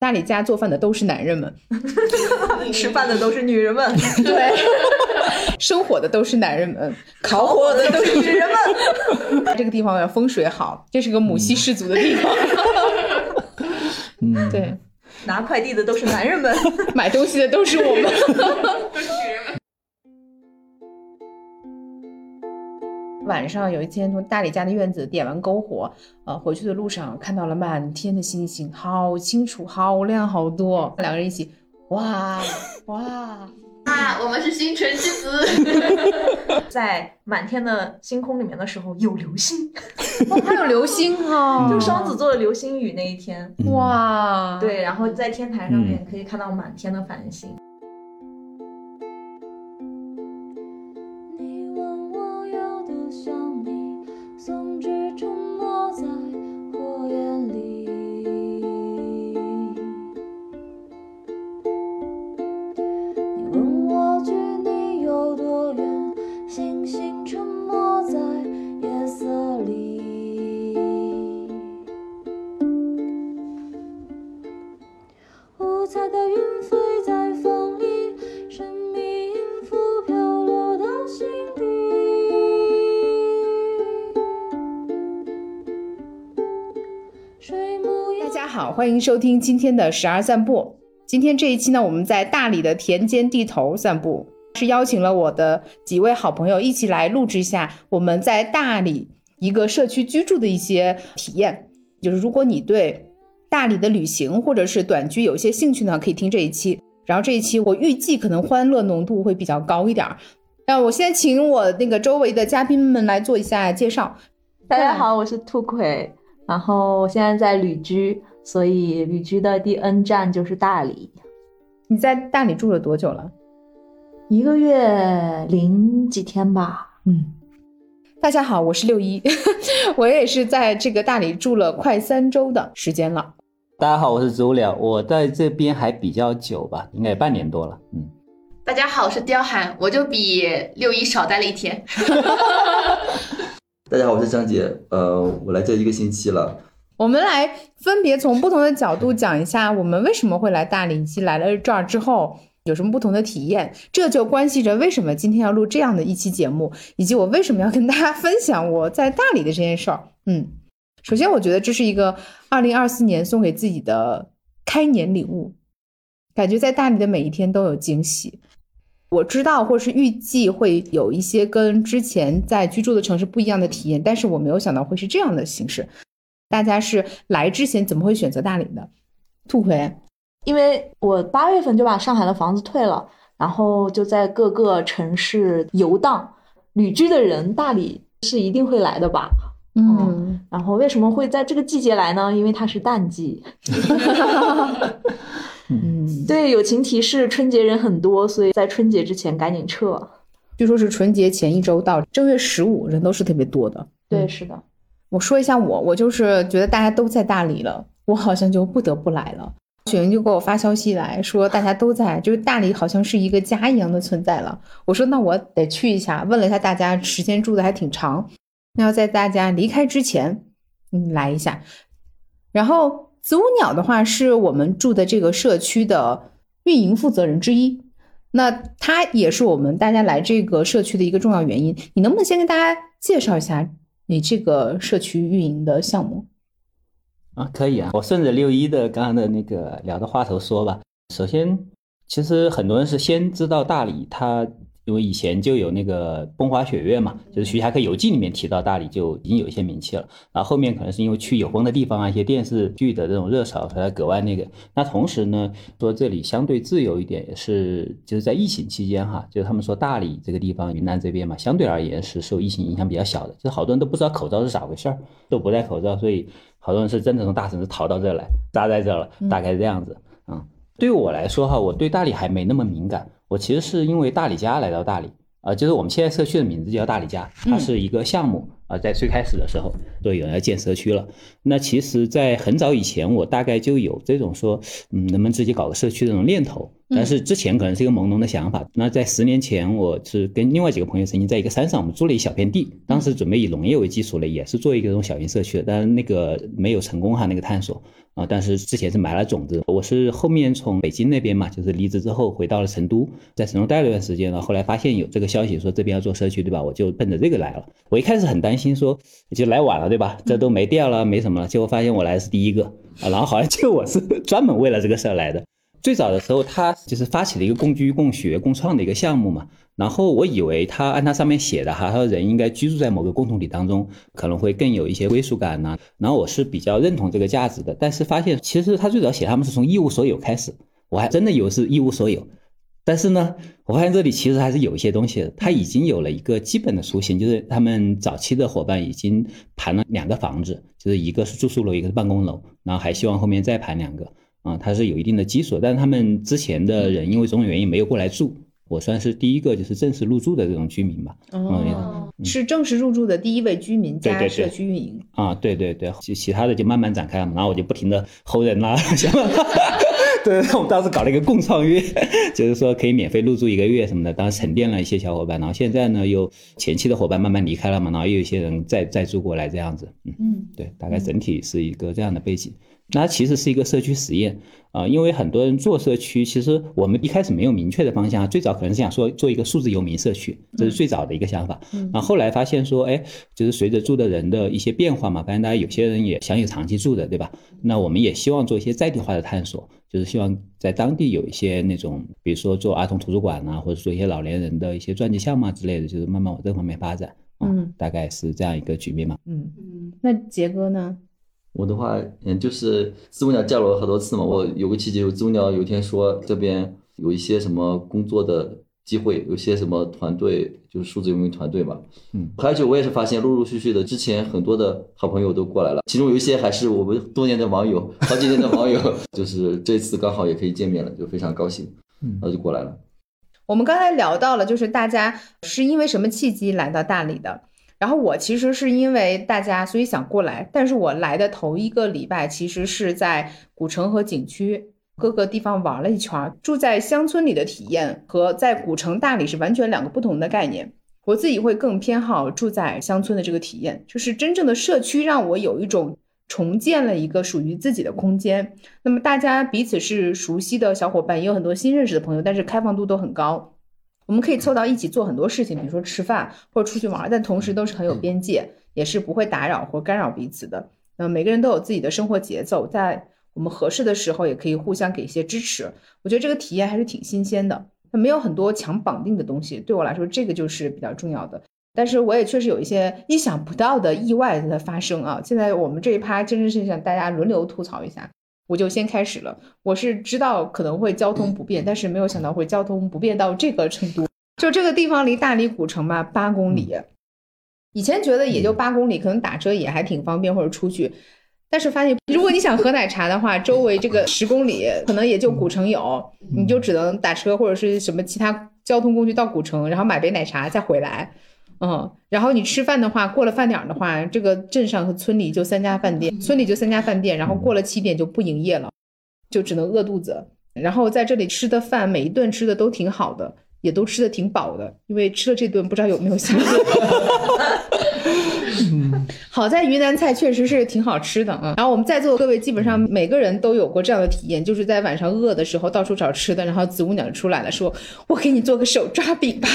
大理家做饭的都是男人们，吃饭的都是女人们，对，生火的都是男人们，烤火的都是女人们。这个地方风水好，这是个母系氏族的地方。嗯，对，拿快递的都是男人们，买东西的都是我们。晚上有一天从大理家的院子点完篝火，呃，回去的路上看到了满天的星星，好清楚，好亮，好多。两个人一起，哇哇 啊！我们是星辰之子。在满天的星空里面的时候有流星，哦，还有流星哈，就双子座的流星雨那一天，哇，对，然后在天台上面可以看到满天的繁星。欢迎收听今天的十二散步。今天这一期呢，我们在大理的田间地头散步，是邀请了我的几位好朋友一起来录制一下我们在大理一个社区居住的一些体验。就是如果你对大理的旅行或者是短居有一些兴趣呢，可以听这一期。然后这一期我预计可能欢乐浓度会比较高一点。那我先请我那个周围的嘉宾们来做一下介绍。大家好，我是兔葵，然后我现在在旅居。所以旅居的第 N 站就是大理。你在大理住了多久了？一个月零几天吧。嗯，大家好，我是六一，我也是在这个大理住了快三周的时间了。大家好，我是植物鸟，我在这边还比较久吧，应该半年多了。嗯，大家好，我是刁寒，我就比六一少待了一天。大家好，我是张杰，呃，我来这一个星期了。我们来分别从不同的角度讲一下，我们为什么会来大理，以及来了这儿之后有什么不同的体验。这就关系着为什么今天要录这样的一期节目，以及我为什么要跟大家分享我在大理的这件事儿。嗯，首先我觉得这是一个二零二四年送给自己的开年礼物，感觉在大理的每一天都有惊喜。我知道或是预计会有一些跟之前在居住的城市不一样的体验，但是我没有想到会是这样的形式。大家是来之前怎么会选择大理的？兔葵，因为我八月份就把上海的房子退了，然后就在各个城市游荡。旅居的人，大理是一定会来的吧？嗯。然后为什么会在这个季节来呢？因为它是淡季。嗯，对，友情提示：春节人很多，所以在春节之前赶紧撤。据说是春节前一周到正月十五，人都是特别多的。对，是的。我说一下我，我就是觉得大家都在大理了，我好像就不得不来了。雪云就给我发消息来说，大家都在，就是大理好像是一个家一样的存在了。我说那我得去一下，问了一下大家，时间住的还挺长，那要在大家离开之前，嗯，来一下。然后子午鸟的话是我们住的这个社区的运营负责人之一，那他也是我们大家来这个社区的一个重要原因。你能不能先跟大家介绍一下？你这个社区运营的项目啊，可以啊，我顺着六一的刚刚的那个聊的话头说吧。首先，其实很多人是先知道大理，它。因为以前就有那个《风花雪月》嘛，就是《徐霞客游记》里面提到大理就已经有一些名气了。然后后面可能是因为去有风的地方啊，一些电视剧的这种热潮，才格外那个。那同时呢，说这里相对自由一点，也是就是在疫情期间哈，就是他们说大理这个地方，云南这边嘛，相对而言是受疫情影响比较小的。就是好多人都不知道口罩是咋回事儿，都不戴口罩，所以好多人是真的从大城市逃到这来，扎在这了，大概是这样子。嗯，对于我来说哈，我对大理还没那么敏感。我其实是因为大理家来到大理啊，就是我们现在社区的名字叫大理家，它是一个项目啊，在最开始的时候，说有人要建社区了。那其实，在很早以前，我大概就有这种说，嗯，能不能自己搞个社区这种念头。但是之前可能是一个朦胧的想法。那在十年前，我是跟另外几个朋友曾经在一个山上，我们租了一小片地，当时准备以农业为基础的，也是做一个这种小型社区的，但是那个没有成功哈，那个探索。啊，但是之前是埋了种子。我是后面从北京那边嘛，就是离职之后回到了成都，在成都待了一段时间了。后来发现有这个消息说这边要做社区，对吧？我就奔着这个来了。我一开始很担心说，就来晚了，对吧？这都没电了，没什么了。结果发现我来的是第一个啊，然后好像就我是 专门为了这个事儿来的。最早的时候，他就是发起了一个共居、共学、共创的一个项目嘛。然后我以为他按他上面写的哈，他说人应该居住在某个共同体当中，可能会更有一些归属感呢。然后我是比较认同这个价值的，但是发现其实他最早写他们是从一无所有开始，我还真的以为是一无所有。但是呢，我发现这里其实还是有一些东西的。他已经有了一个基本的雏形，就是他们早期的伙伴已经盘了两个房子，就是一个是住宿楼，一个是办公楼，然后还希望后面再盘两个。啊，它是有一定的基础，但是他们之前的人因为种种原因没有过来住，我算是第一个就是正式入住的这种居民吧。哦，是正式入住的第一位居民加社区运营。啊，对对对，其其他的就慢慢展开了，然后我就不停的吼人啦，对，我们当时搞了一个共创月，就是说可以免费入住一个月什么的，当时沉淀了一些小伙伴，然后现在呢又前期的伙伴慢慢离开了嘛，然后又有一些人再再住过来这样子。嗯嗯，对，大概整体是一个这样的背景。那其实是一个社区实验啊，因为很多人做社区，其实我们一开始没有明确的方向，最早可能是想说做一个数字游民社区，这是最早的一个想法。然后后来发现说，哎，就是随着住的人的一些变化嘛，发现大家有些人也想有长期住的，对吧？那我们也希望做一些在地化的探索，就是希望在当地有一些那种，比如说做儿童图书馆啊，或者做一些老年人的一些传记项目之类的，就是慢慢往这方面发展。嗯，大概是这样一个局面嘛。嗯嗯，那杰哥呢？我的话，嗯，就是知母鸟叫了我好多次嘛。我有个契机，知母鸟有一天说这边有一些什么工作的机会，有些什么团队，就是数字游民团队嘛。嗯，还有就我也是发现，陆陆续续的，之前很多的好朋友都过来了，其中有一些还是我们多年的网友，好几年的网友，就是这次刚好也可以见面了，就非常高兴，嗯，然后就过来了。我们刚才聊到了，就是大家是因为什么契机来到大理的？然后我其实是因为大家，所以想过来。但是我来的头一个礼拜，其实是在古城和景区各个地方玩了一圈。住在乡村里的体验和在古城大理是完全两个不同的概念。我自己会更偏好住在乡村的这个体验，就是真正的社区让我有一种重建了一个属于自己的空间。那么大家彼此是熟悉的小伙伴，也有很多新认识的朋友，但是开放度都很高。我们可以凑到一起做很多事情，比如说吃饭或者出去玩，但同时都是很有边界，也是不会打扰或干扰彼此的。那每个人都有自己的生活节奏，在我们合适的时候也可以互相给一些支持。我觉得这个体验还是挺新鲜的。它没有很多强绑定的东西，对我来说这个就是比较重要的。但是我也确实有一些意想不到的意外的发生啊！现在我们这一趴真的是想大家轮流吐槽一下。我就先开始了。我是知道可能会交通不便，但是没有想到会交通不便到这个程度。就这个地方离大理古城吧，八公里。以前觉得也就八公里，可能打车也还挺方便，或者出去。但是发现，如果你想喝奶茶的话，周围这个十公里可能也就古城有，你就只能打车或者是什么其他交通工具到古城，然后买杯奶茶再回来。嗯，然后你吃饭的话，过了饭点的话，这个镇上和村里就三家饭店，村里就三家饭店，然后过了七点就不营业了，就只能饿肚子。然后在这里吃的饭，每一顿吃的都挺好的，也都吃的挺饱的，因为吃了这顿不知道有没有下顿。好在云南菜确实是挺好吃的啊。然后我们在座的各位基本上每个人都有过这样的体验，就是在晚上饿的时候到处找吃的，然后子午鸟就出来了，说我给你做个手抓饼吧。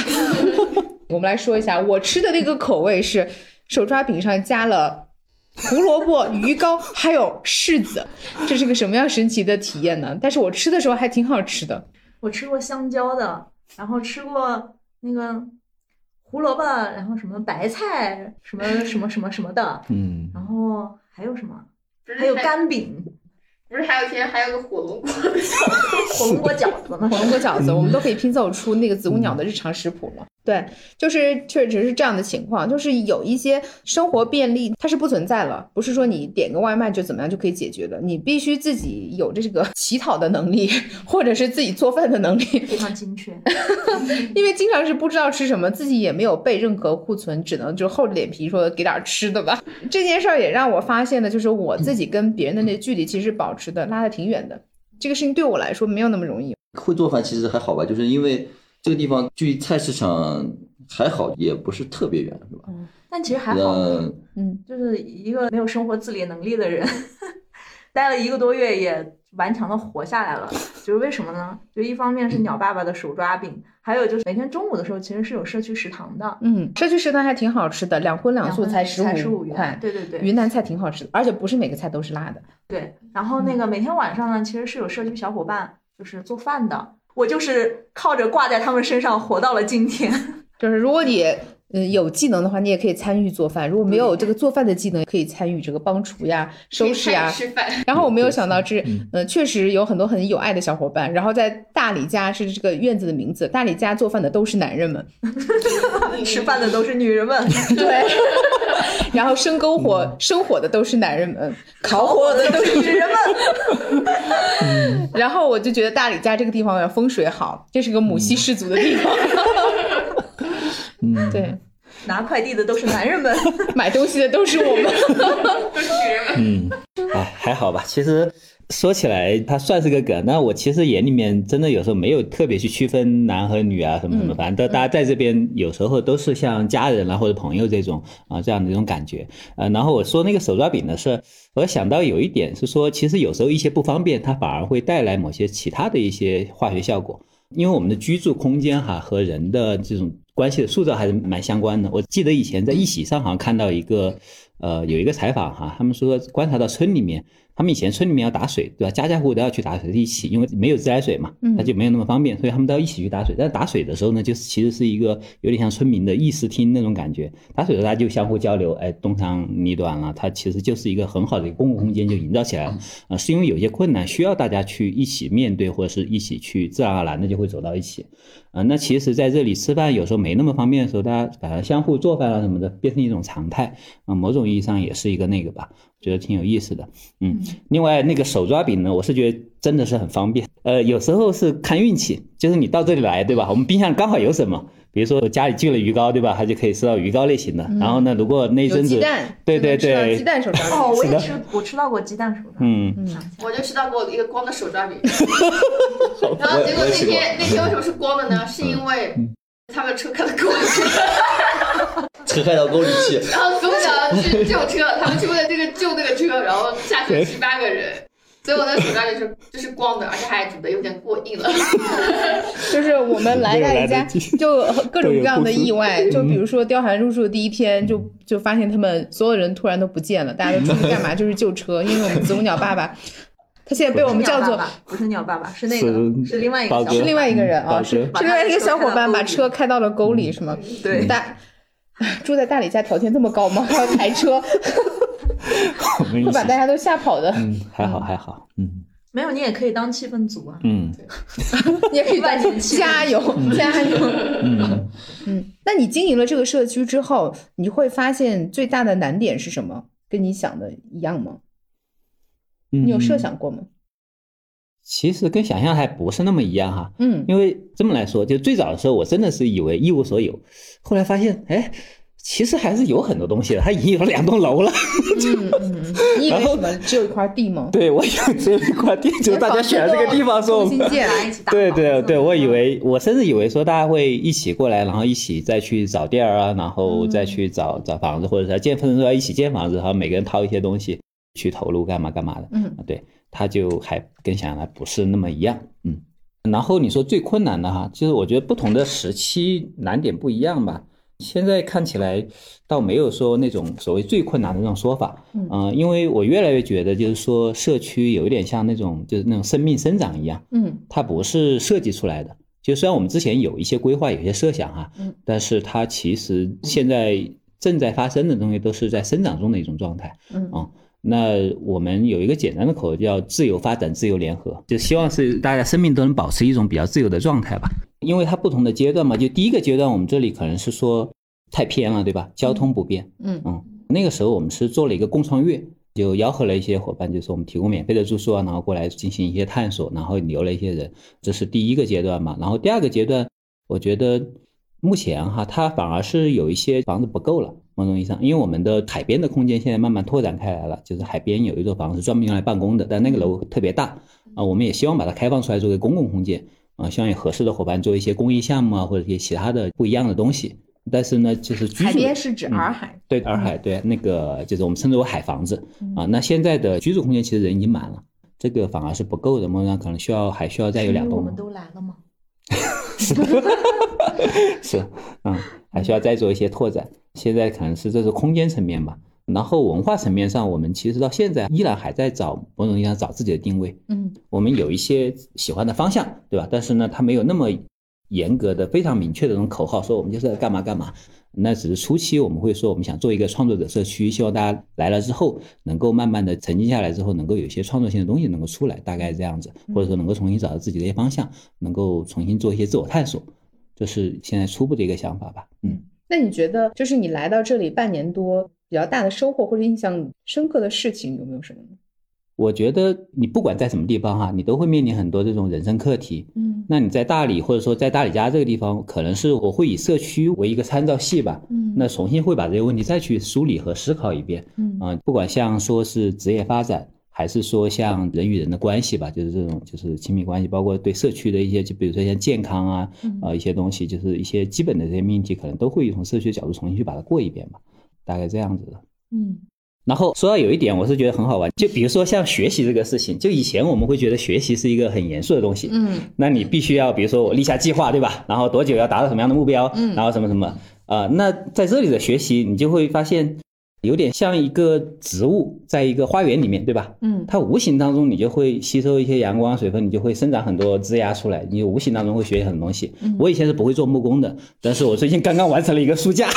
我们来说一下，我吃的那个口味是手抓饼上加了胡萝卜、鱼糕，还有柿子，这是个什么样神奇的体验呢？但是我吃的时候还挺好吃的。我吃过香蕉的，然后吃过那个胡萝卜，然后什么白菜，什么 什么什么什么的，嗯，然后还有什么？还有干饼，不是还有天还有个火龙果，火龙果饺子吗？火龙果饺子，我们都可以拼凑出那个子午鸟的日常食谱了。对，就是确实是这样的情况，就是有一些生活便利它是不存在了，不是说你点个外卖就怎么样就可以解决的，你必须自己有这个 乞讨的能力，或者是自己做饭的能力，非常精确。因为经常是不知道吃什么，自己也没有备任何库存，只能就厚着脸皮说给点吃的吧。这件事儿也让我发现了，就是我自己跟别人的那距离其实保持的拉的挺远的，这个事情对我来说没有那么容易。会做饭其实还好吧，就是因为。这个地方距离菜市场还好，也不是特别远，是吧？嗯，但其实还好。嗯，就是一个没有生活自理能力的人，待了一个多月也顽强的活下来了。就是为什么呢？就一方面是鸟爸爸的手抓饼，还有就是每天中午的时候其实是有社区食堂的。嗯，社区食堂还挺好吃的，两荤两素才十五块。对对对，云南菜挺好吃的，而且不是每个菜都是辣的。对，然后那个每天晚上呢，其实是有社区小伙伴就是做饭的。我就是靠着挂在他们身上活到了今天。就是如果你嗯有技能的话，你也可以参与做饭；如果没有这个做饭的技能，可以参与这个帮厨呀、收拾呀。吃饭。然后我没有想到是，嗯，确实有很多很有爱的小伙伴。然后在大理家是这个院子的名字，大理家做饭的都是男人们，吃饭的都是女人们。对。然后生篝火、生火的都是男人们，烤火的都是女人们。然后我就觉得大理家这个地方风水好，这是个母系氏族的地方。嗯，对，拿快递的都是男人们，买东西的都是我们，都是女人们。嗯，哎，还好吧，其实。说起来，它算是个梗。那我其实眼里面真的有时候没有特别去区分男和女啊，什么什么，反正都大家在这边有时候都是像家人啊或者朋友这种啊这样的一种感觉。呃，然后我说那个手抓饼的事，我想到有一点是说，其实有时候一些不方便，它反而会带来某些其他的一些化学效果。因为我们的居住空间哈和人的这种关系的塑造还是蛮相关的。我记得以前在一喜上好像看到一个，呃，有一个采访哈，他们说观察到村里面。他们以前村里面要打水，对吧？家家户户都要去打水，一起，因为没有自来水嘛，那就没有那么方便，所以他们都要一起去打水。但打水的时候呢，就是其实是一个有点像村民的议事厅那种感觉。打水的时候大家就相互交流，哎，东长你短了，它其实就是一个很好的一个公共空间就营造起来了。啊，是因为有些困难需要大家去一起面对，或者是一起去，自然而然的就会走到一起。啊，那其实在这里吃饭有时候没那么方便的时候，大家反而相互做饭啊什么的，变成一种常态。啊，某种意义上也是一个那个吧。觉得挺有意思的，嗯，另外那个手抓饼呢，我是觉得真的是很方便，呃，有时候是看运气，就是你到这里来，对吧？我们冰箱刚好有什么，比如说我家里寄了鱼糕，对吧？它就可以吃到鱼糕类型的。然后呢，如果那阵子，对对对，鸡蛋手抓饼，哦，我也吃，我吃到过鸡蛋手抓饼，嗯，我就吃到过一个光的手抓饼，然后结果那天那天为什么是光的呢？是因为他们车开到沟里去，车开到沟里去，然后所有人去救车，他们去为了这个救那个车，然后下去了七八个人，所以我那手抓饼是就是 光的，而且还煮的有点过硬了。就是我们来大家就各种各样的意外，就比如说貂蝉入住的第一天，就就发现他们所有人突然都不见了，大家都出去干嘛？就是救车，因为我们子母鸟爸爸。他现在被我们叫做不是鸟爸爸，是那个是另外一个是另外一个人啊，是是另外一个小伙伴把车开到了沟里，是吗？对，大住在大理家条件这么高吗？还 要抬车，会把大家都吓跑的。嗯，还好还好，嗯，没有你也可以当气氛组啊，嗯，你也可以当加油加油，嗯嗯。那你经营了这个社区之后，你会发现最大的难点是什么？跟你想的一样吗？你有设想过吗？其实跟想象还不是那么一样哈。嗯，因为这么来说，就最早的时候，我真的是以为一无所有，后来发现，哎，其实还是有很多东西的。它已经有了两栋楼了。嗯 嗯。你以为什么？只有一块地吗？对，我以为只有一块地，就是大家选了这个地方说，对对对，我以为，我甚至以为说大家会一起过来，然后一起再去找店儿啊，然后再去找找房子，或者是建分说要一起建房子，然后每个人掏一些东西。去投入干嘛干嘛的，嗯，对，他就还跟想来不是那么一样，嗯，然后你说最困难的哈，就是我觉得不同的时期难点不一样吧。现在看起来倒没有说那种所谓最困难的那种说法，嗯，因为我越来越觉得就是说社区有一点像那种就是那种生命生长一样，嗯，它不是设计出来的，就虽然我们之前有一些规划、有些设想哈，嗯，但是它其实现在正在发生的东西都是在生长中的一种状态，嗯。啊。那我们有一个简单的口号叫“自由发展，自由联合”，就希望是大家生命都能保持一种比较自由的状态吧。因为它不同的阶段嘛，就第一个阶段我们这里可能是说太偏了，对吧？交通不便，嗯嗯，那个时候我们是做了一个共创月，就吆喝了一些伙伴，就是我们提供免费的住宿啊，然后过来进行一些探索，然后留了一些人，这是第一个阶段嘛。然后第二个阶段，我觉得目前哈，它反而是有一些房子不够了，某种意义上，因为我们的海边的空间现在慢慢拓展开来了，就是海边有一座房子专门用来办公的，但那个楼特别大啊，我们也希望把它开放出来作为公共空间啊，希望有合适的伙伴做一些公益项目啊，或者一些其他的不一样的东西。但是呢，就是居住海边是指洱海，对洱海，对那个就是我们称之为海房子啊。那现在的居住空间其实人已经满了，这个反而是不够的，某种上可能需要还需要再有两栋。我们都来了吗？是，嗯，还需要再做一些拓展。现在可能是这是空间层面吧，然后文化层面上，我们其实到现在依然还在找某种意义上找自己的定位。嗯，我们有一些喜欢的方向，对吧？但是呢，它没有那么严格的、非常明确的这种口号，说我们就是干嘛干嘛。那只是初期我们会说，我们想做一个创作者社区，希望大家来了之后，能够慢慢的沉浸下来之后，能够有一些创作性的东西能够出来，大概这样子，或者说能够重新找到自己的一些方向，能够重新做一些自我探索，这是现在初步的一个想法吧。嗯，那你觉得就是你来到这里半年多，比较大的收获或者印象深刻的事情有没有什么呢？我觉得你不管在什么地方哈，你都会面临很多这种人生课题。嗯，那你在大理或者说在大理家这个地方，可能是我会以社区为一个参照系吧。嗯那重新会把这些问题再去梳理和思考一遍。嗯啊、不管像说是职业发展，还是说像人与人的关系吧，就是这种就是亲密关系，包括对社区的一些，就比如说像健康啊，啊呃一些东西，就是一些基本的这些命题，可能都会从社区的角度重新去把它过一遍吧，大概这样子的。嗯然后说到有一点，我是觉得很好玩，就比如说像学习这个事情，就以前我们会觉得学习是一个很严肃的东西，嗯那你必须要，比如说我立下计划，对吧？然后多久要达到什么样的目标，嗯然后什么什么，啊、那在这里的学习，你就会发现，有点像一个植物在一个花园里面，对吧？嗯它无形当中你就会吸收一些阳光、水分，你就会生长很多枝芽出来，你无形当中会学很多东西。嗯我以前是不会做木工的，但是我最近刚刚完成了一个书架，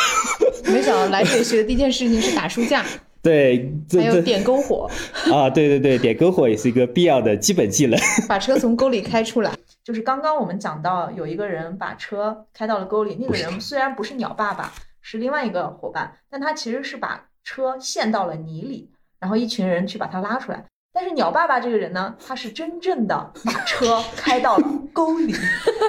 没想到来这里学的第一件事情是打书架，对，还有点篝火，啊，对对对，点篝火也是一个必要的基本技能。把车从沟里开出来。就是刚刚我们讲到有一个人把车开到了沟里，那个人虽然不是鸟爸爸，是另外一个伙伴，但他其实是把车陷到了泥里，然后一群人去把它拉出来。但是鸟爸爸这个人呢，他是真正的把车开到了 沟里，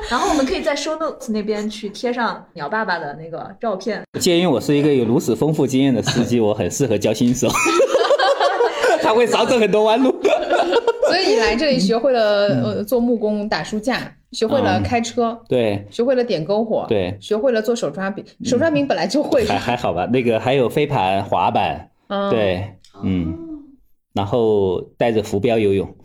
然后我们可以在 show notes 那边去贴上鸟爸爸的那个照片。鉴于我是一个有如此丰富经验的司机，我很适合教新手，他会少走很多弯路。所以你来这里学会了呃做木工、打书架，学会了嗯开车，对，学会了点篝火，对学会了做手抓饼。手抓饼本来就会，还还好吧。那个还有飞盘、滑板，嗯，对，嗯，然后带着浮标游泳，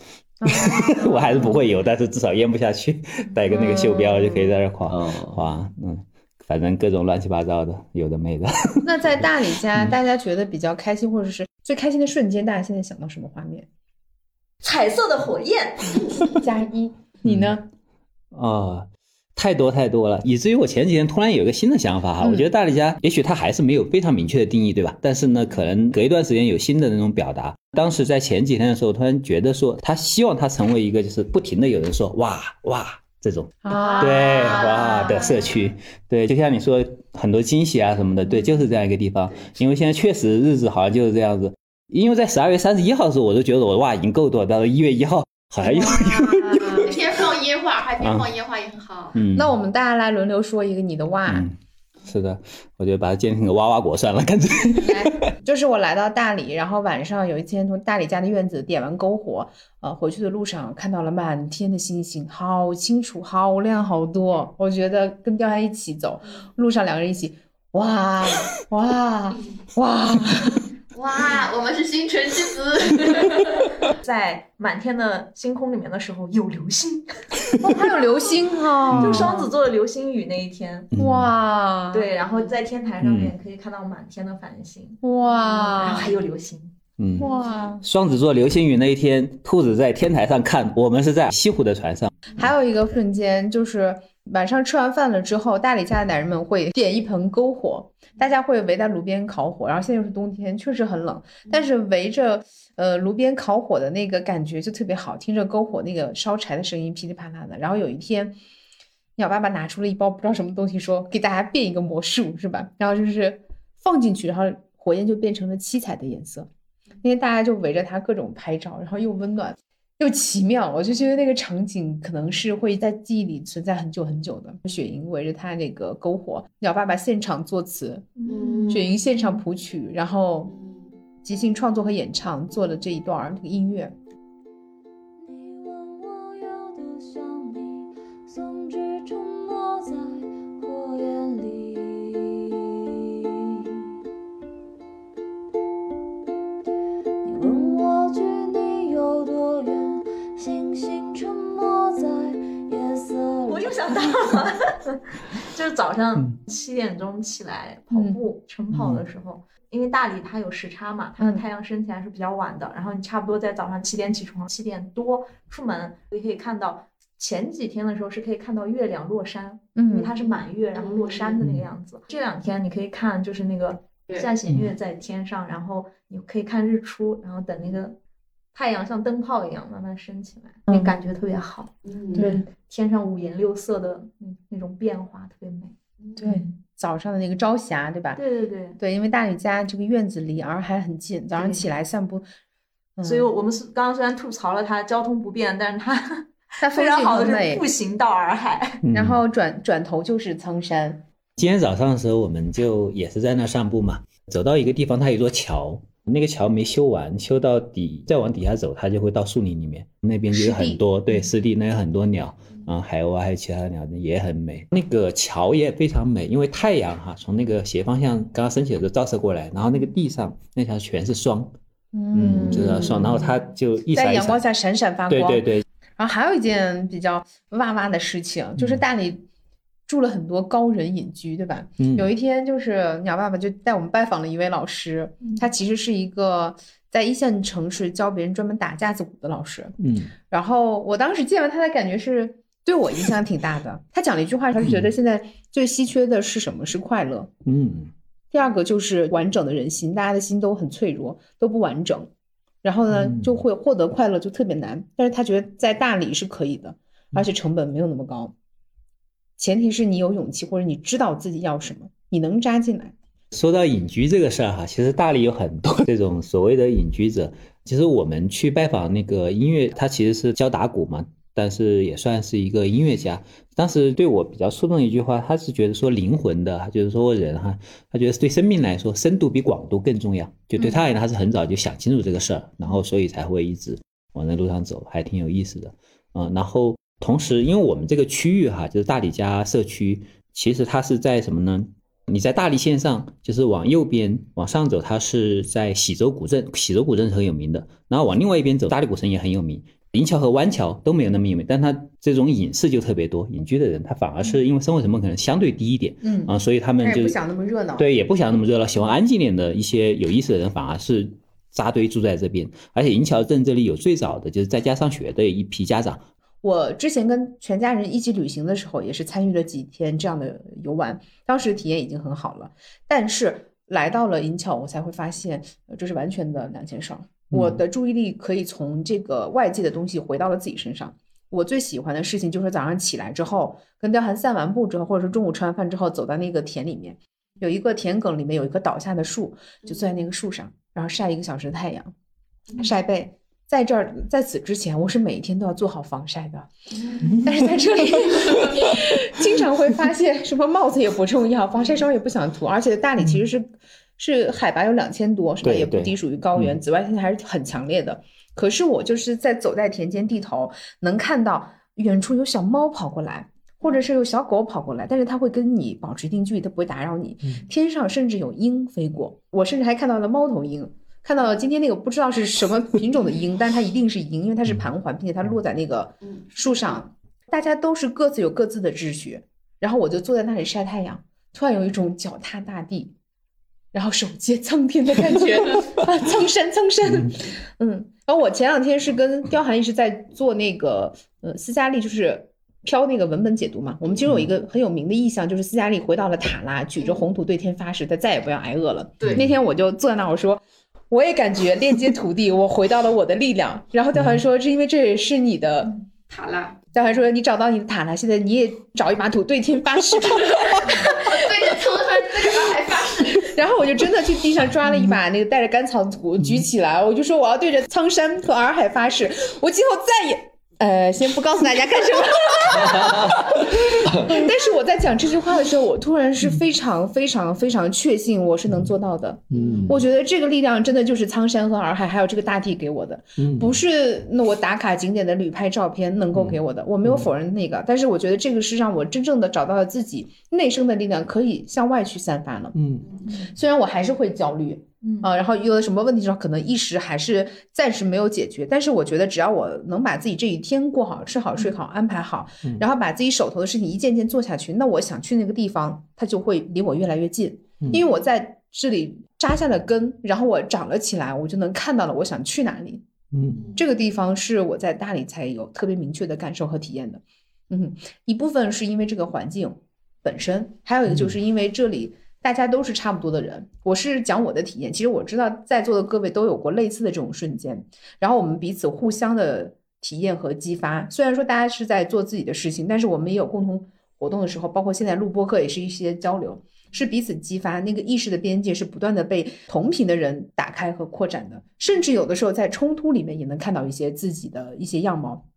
我还是不会游，但是至少淹不下去，带个那个袖标就可以在那儿滑嗯，反正各种乱七八糟的，有的没的。那在大理嗯家，大家觉得比较开心，或者是最开心的瞬间，大家现在想到什么画面？彩色的火焰，加一，你呢？哦，太多太多了，以至于我前几天突然有一个新的想法哈，嗯我觉得大理家也许他还是没有非常明确的定义，对吧？但是呢，可能隔一段时间有新的那种表达。当时在前几天的时候，突然觉得说，他希望他成为一个就是不停的有人说哇哇这种啊，对哇的社区，对，就像你说很多惊喜啊什么的，对，就是这样一个地方。因为现在确实日子好像就是这样子，因为在十二月三十一号的时候，我都觉得我哇已经够多，到了一月一号 好像又那天放烟花，海边放烟花也很好。嗯，那我们大家来轮流说一个你的哇。嗯，是的，我觉得把它建成个哇哇果算了，干脆。来，就是我来到大理，然后晚上有一天从大理家的院子点完篝火，呃，回去的路上看到了满天的星星，好清楚，好亮，好多。我觉得跟雕山一起走，路上两个人一起，哇哇哇，哇，我们是星辰之子。在满天的星空里面的时候有流星，哇还有流星哦、就双子座的流星雨那一天。嗯哇，对，然后在天台上面可以看到满天的繁星，然后哇还有流星。嗯，哇，双子座流星雨那一天，兔子在天台上看，我们是在西湖的船上。还有一个瞬间就是晚上吃完饭了之后，大理家的男人们会点一盆篝火，大家会围在炉边烤火。然后现在又是冬天，确实很冷，但是围着呃炉边烤火的那个感觉就特别好，听着篝火那个烧柴的声音噼里啪啦的。然后有一天，鸟爸爸拿出了一包不知道什么东西，说给大家变一个魔术，是吧？然后就是放进去，然后火焰就变成了七彩的颜色。那天大家就围着它各种拍照，然后又温暖又奇妙，我就觉得那个场景可能是会在记忆里存在很久很久的。雪莹围着他那个篝火，鸟爸爸现场作词，嗯，雪莹现场谱曲，然后即兴创作和演唱做了这一段这个音乐。就是早上七点钟起来跑步、晨跑的时候，因为大理它有时差嘛，它的太阳升起来是比较晚的，然后你差不多在早上七点起床，七点多出门，你可以看到前几天的时候是可以看到月亮落山，因为嗯。它是满月，然后落山的那个样子。这两天你可以看，就是那个下弦月在天上，然后你可以看日出，然后等那个太阳像灯泡一样慢慢升起来，那感觉特别好。嗯对天上五颜六色的那那种变化，特别美。对，早上的那个朝霞，对吧？对对对，对，因为大理家这个院子离洱海很近，早上起来散步，嗯所以我们是刚刚虽然吐槽了它交通不便，但是它 它 风景非常好的很美是步行到洱海。嗯然后转转头就是苍山。今天早上的时候，我们就也是在那散步嘛，走到一个地方，它有一座桥，那个桥没修完，修到底再往底下走，它就会到树林里面，那边就有很多对湿地，那有很多鸟啊，海鸥啊，还有其他的鸟也很美。那个桥也非常美，因为太阳哈、从那个斜方向刚刚升起的时候照射过来，然后那个地上那条全是霜，嗯，就是霜，然后它就一闪一在阳光，下闪闪发光。对对对，然后还有一件比较哇哇的事情，嗯就是大理住了很多高人隐居，对吧？嗯有一天，就是鸟爸爸就带我们拜访了一位老师，他其实是一个在一线城市教别人专门打架子鼓的老师。嗯然后我当时见完他的感觉是对我影响挺大的。他讲了一句话，他是觉得现在最稀缺的是什么？是快乐。嗯第二个就是完整的人心，大家的心都很脆弱，都不完整。然后呢，嗯就会获得快乐就特别难。但是他觉得在大理是可以的，而且成本没有那么高。前提是你有勇气，或者你知道自己要什么，你能扎进来。说到隐居这个事儿哈，其实大理有很多这种所谓的隐居者。其实我们去拜访那个音乐，他其实是教打鼓嘛，但是也算是一个音乐家。当时对我比较触动一句话，他是觉得说灵魂的，就是说人哈，他觉得对生命来说，深度比广度更重要。就对他而言，他是很早就想清楚这个事儿，然后所以才会一直往那路上走，还挺有意思的。嗯，然后同时，因为我们这个区域哈，就是大理家社区，其实它是在什么呢？你在大理线上，就是往右边往上走，它是在喜洲古镇，喜洲古镇是很有名的。然后往另外一边走，大理古城也很有名。银桥和湾桥都没有那么有名，但它这种隐士就特别多，隐居的人他反而是因为生活成本可能相对低一点嗯啊，所以他们就不想那么热闹。对，也不想那么热闹，喜欢安静点的一些有意思的人，反而是扎堆住在这边。而且银桥镇这里有最早的就是在家上学的一批家长，我之前跟全家人一起旅行的时候，也是参与了几天这样的游玩，当时体验已经很好了。但是来到了银桥，我才会发现，呃这是完全的两件事儿。我的注意力可以从这个外界的东西回到了自己身上。我最喜欢的事情就是早上起来之后，跟貂蝉散完步之后，或者说中午吃完饭之后，走到那个田里面，有一个田埂里面有一棵倒下的树，就坐在那个树上，然后晒一个小时的太阳，晒背。在这儿，在此之前，我是每一天都要做好防晒的，但是在这里，经常会发现什么帽子也不重要，防晒霜也不想涂，而且大理其实是、是海拔有两千多，是吧？也不低，属于高原，紫外线还是很强烈的。可是我就是在走在田间地头，能看到远处有小猫跑过来，或者是有小狗跑过来，但是它会跟你保持一定距离，它不会打扰你。天上甚至有鹰飞过，我甚至还看到了猫头鹰。看到了今天那个不知道是什么品种的鹰，但是它一定是鹰，因为它是盘桓，并且它落在那个树上。大家都是各自有各自的秩序，然后我就坐在那里晒太阳，突然有一种脚踏大地，然后手接苍天的感觉 啊！苍山，苍山，嗯。然后我前两天是跟刁涵一直在做那个呃斯嘉丽，就是飘那个文本解读嘛。我们其中有一个很有名的意象，就是斯嘉丽回到了塔拉，举着红土对天发誓，她再也不要挨饿了。对那天我就坐在那儿，我说。我也感觉链接土地，我回到了我的力量。然后戴涵说：“是因为这也是你的塔拉，戴涵说你找到你的塔拉，现在你也找一把土对天发誓。对着苍山对着洱海发誓。然后我就真的去地上抓了一把那个带着干草的土举起来，我就说我要对着苍山和洱海发誓，我今后再也。呃，先不告诉大家干什么。但是我在讲这句话的时候，我突然是非常非常非常确信我是能做到的。嗯我觉得这个力量真的就是苍山和洱海，还有这个大地给我的，嗯不是那我打卡景点的旅拍照片能够给我的。我没有否认那个，但是我觉得这个是让我真正的找到了自己内生的力量，可以向外去散发了。嗯虽然我还是会焦虑，嗯。啊，然后遇到什么问题的时候，可能一时还是暂时没有解决，但是我觉得只要我能把自己这一天过好，吃好睡好，安排好，嗯。然后把自己手头的事情一件件做下去，那我想去那个地方，它就会离我越来越近，嗯。因为我在这里扎下了根，然后我长了起来，我就能看到了我想去哪里。嗯。这个地方是我在大理才有特别明确的感受和体验的。嗯，一部分是因为这个环境本身，还有一个就是因为这里大家都是差不多的人。我是讲我的体验，其实我知道在座的各位都有过类似的这种瞬间，然后我们彼此互相的体验和激发。虽然说大家是在做自己的事情，但是我们也有共同活动的时候，包括现在录播课也是一些交流。是彼此激发，那个意识的边界是不断的被同频的人打开和扩展的，甚至有的时候在冲突里面也能看到一些自己的一些样貌。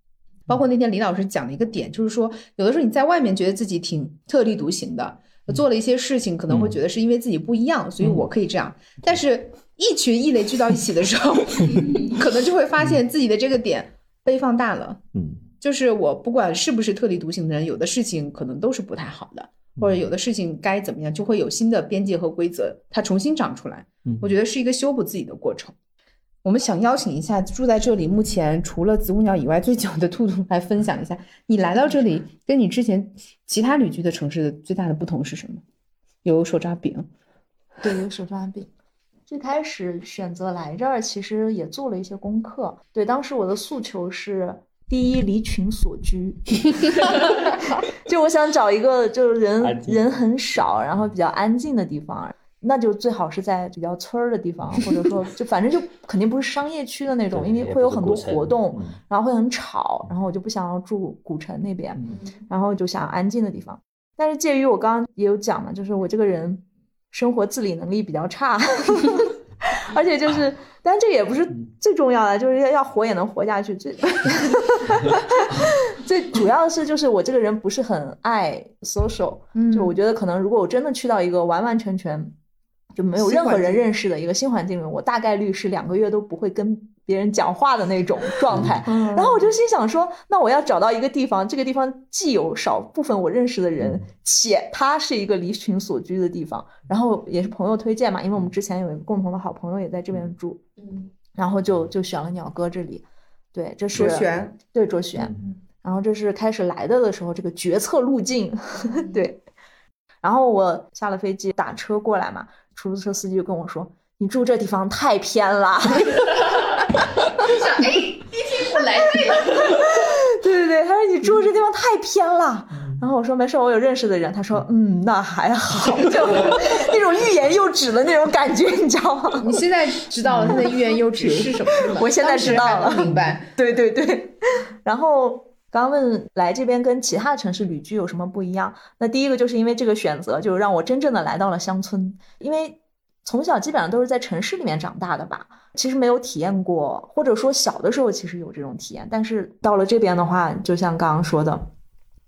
包括那天李老师讲的一个点，就是说，有的时候你在外面觉得自己挺特立独行的，做了一些事情，可能会觉得是因为自己不一样，所以我可以这样。但是，一群异类聚到一起的时候，可能就会发现自己的这个点被放大了。嗯就是我不管是不是特立独行的人，有的事情可能都是不太好的，或者有的事情该怎么样，就会有新的边界和规则，它重新长出来。嗯我觉得是一个修补自己的过程。我们想邀请一下住在这里目前除了子午鸟以外最久的兔兔来分享一下，你来到这里跟你之前其他旅居的城市的最大的不同是什么？有手抓饼，对，有手抓饼。最开始选择来这儿，其实也做了一些功课。对，当时我的诉求是：第一，离群所居，就我想找一个就是人人很少，然后比较安静的地方。那就最好是在比较村儿的地方，或者说 就反正就肯定不是商业区的那种，因为会有很多活动，嗯然后会很吵，然后我就不想要住古城那边。嗯然后就想安静的地方。但是介于我刚刚也有讲嘛，就是我这个人生活自理能力比较差，而且就 是，但这也不是最重要的，就是要要活也能活下去。最最主要的是，就是我这个人不是很爱 social，嗯就我觉得可能如果我真的去到一个完完全全就没有任何人认识的一个新环境里，我大概率是两个月都不会跟别人讲话的那种状态。嗯然后我就心想说，那我要找到一个地方，这个地方既有少部分我认识的人，且它是一个离群所居的地方，然后也是朋友推荐嘛，因为我们之前有一个共同的好朋友也在这边住，嗯，然后就就选了鸟哥这里。对，这是卓璇，对卓璇，嗯然后这是开始来的的时候这个决策路径，对。然后我下了飞机打车过来嘛，出租车司机就跟我说：“你住这地方太偏了。”就想哎，一听我来对了，对对对，他说你住这地方太偏了。然后我说没事，我有认识的人。他说嗯，那还好，就那种欲言又止的那种感觉，你知道吗？你现在知道了他的欲言又止是什么？我现在知道了明白。对对对。然后刚问来这边跟其他城市旅居有什么不一样？那第一个就是因为这个选择，就让我真正的来到了乡村，因为从小基本上都是在城市里面长大的吧，其实没有体验过，或者说小的时候其实有这种体验，但是到了这边的话，就像刚刚说的，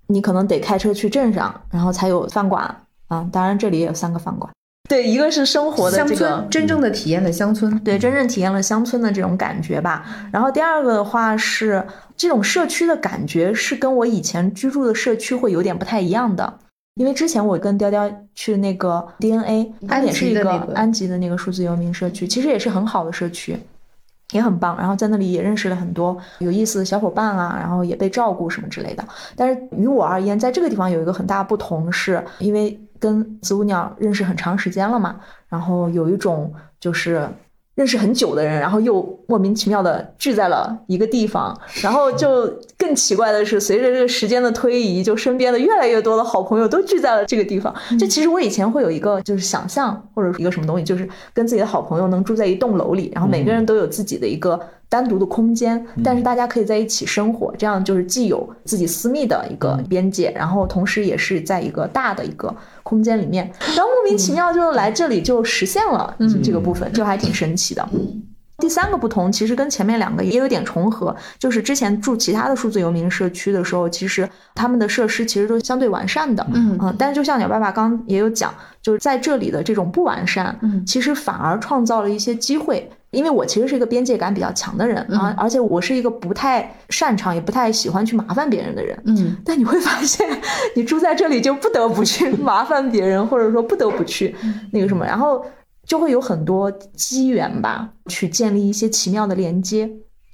你可能得开车去镇上，然后才有饭馆啊，当然这里也有三个饭馆。对，一个是生活的乡这个村真正的体验了乡村，对，真正体验了乡村的这种感觉吧。然后第二个的话是，这种社区的感觉是跟我以前居住的社区会有点不太一样的。因为之前我跟雕雕去那个 DNA，它也是一个安吉的那个安吉的那个数字游民社区，其实也是很好的社区，也很棒。然后在那里也认识了很多有意思的小伙伴啊，然后也被照顾什么之类的。但是于我而言，在这个地方有一个很大不同是，因为跟子午鸟认识很长时间了嘛，然后有一种就是认识很久的人，然后又莫名其妙的聚在了一个地方，然后就更奇怪的是，随着这个时间的推移，就身边的越来越多的好朋友都聚在了这个地方。就其实我以前会有一个就是想象或者一个什么东西，就是跟自己的好朋友能住在一栋楼里，然后每个人都有自己的一个单独的空间，但是大家可以在一起生活，这样就是既有自己私密的一个边界，然后同时也是在一个大的一个空间里面，然后莫名其妙就来这里就实现了这个部分，就还挺神奇的。第三个不同，其实跟前面两个也有点重合，就是之前住其他的数字游民社区的时候，其实他们的设施其实都相对完善的，嗯但是就像鸟爸爸刚也有讲，就是在这里的这种不完善，嗯。其实反而创造了一些机会。因为我其实是一个边界感比较强的人啊，而且我是一个不太擅长也不太喜欢去麻烦别人的人，嗯。但你会发现，你住在这里就不得不去麻烦别人，或者说不得不去那个什么，然后就会有很多机缘吧，去建立一些奇妙的连接。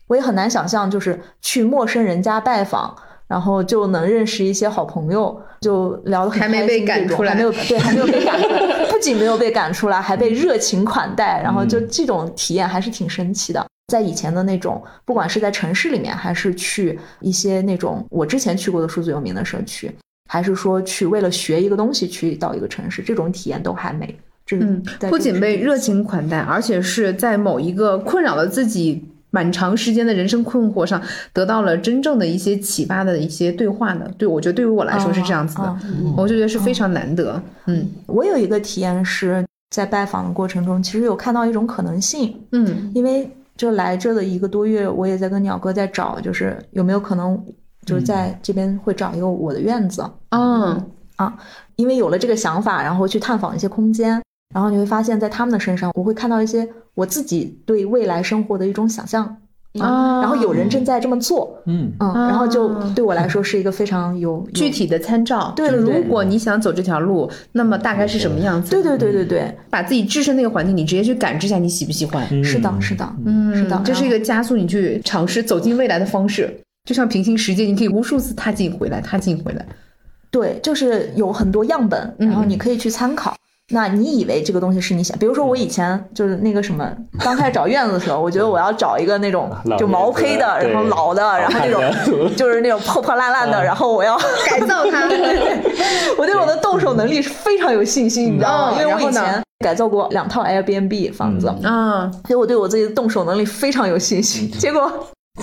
我也很难想象，就是去陌生人家拜访，然后就能认识一些好朋友，就聊得很还没开心被赶出来还没有对，还没有被赶出来，不仅没有被赶出来，还被热情款待，然后就这种体验还是挺神奇的。在以前的那种，不管是在城市里面，还是去一些那种我之前去过的数字游民的社区，还是说去为了学一个东西去到一个城市，这种体验都还没。这嗯，不仅被热情款待，而且是在某一个困扰了自己蛮长时间的人生困惑上，得到了真正的一些启发的一些对话的。对，我觉得对于我来说是这样子的，哦我就觉得是非常难得。嗯。我有一个体验是在拜访的过程中，其实有看到一种可能性，嗯。因为就来这的一个多月，我也在跟鸟哥在找，就是有没有可能就是在这边会找一个我的院子，嗯啊因为有了这个想法，然后去探访一些空间，然后你会发现在他们的身上，我会看到一些我自己对未来生活的一种想象。啊，然后有人正在这么做，嗯嗯，然后就对我来说是一个非常有有具体的参照，对对对如果你想走这条路，那么大概是什么样子？对对对对对，把自己置身那个环境，你直接去感知一下你喜不喜欢。是的，是的，嗯，是的这是一个加速你去尝试走进未来的方式。就像平行世界，你可以无数次踏进回来，踏进回来。对，就是有很多样本，嗯然后你可以去参考。那你以为这个东西是你想，比如说我以前就是那个什么，刚开始找院子的时候，我觉得我要找一个那种就毛坯的，然后老的，然后那种就是那种破破烂烂的，然后我要 改造它。我对我的动手能力是非常有信心，你知道吗？嗯因为我以前改造过两套 Airbnb 房子，啊，所以我对我自己的动手能力非常有信心。结果，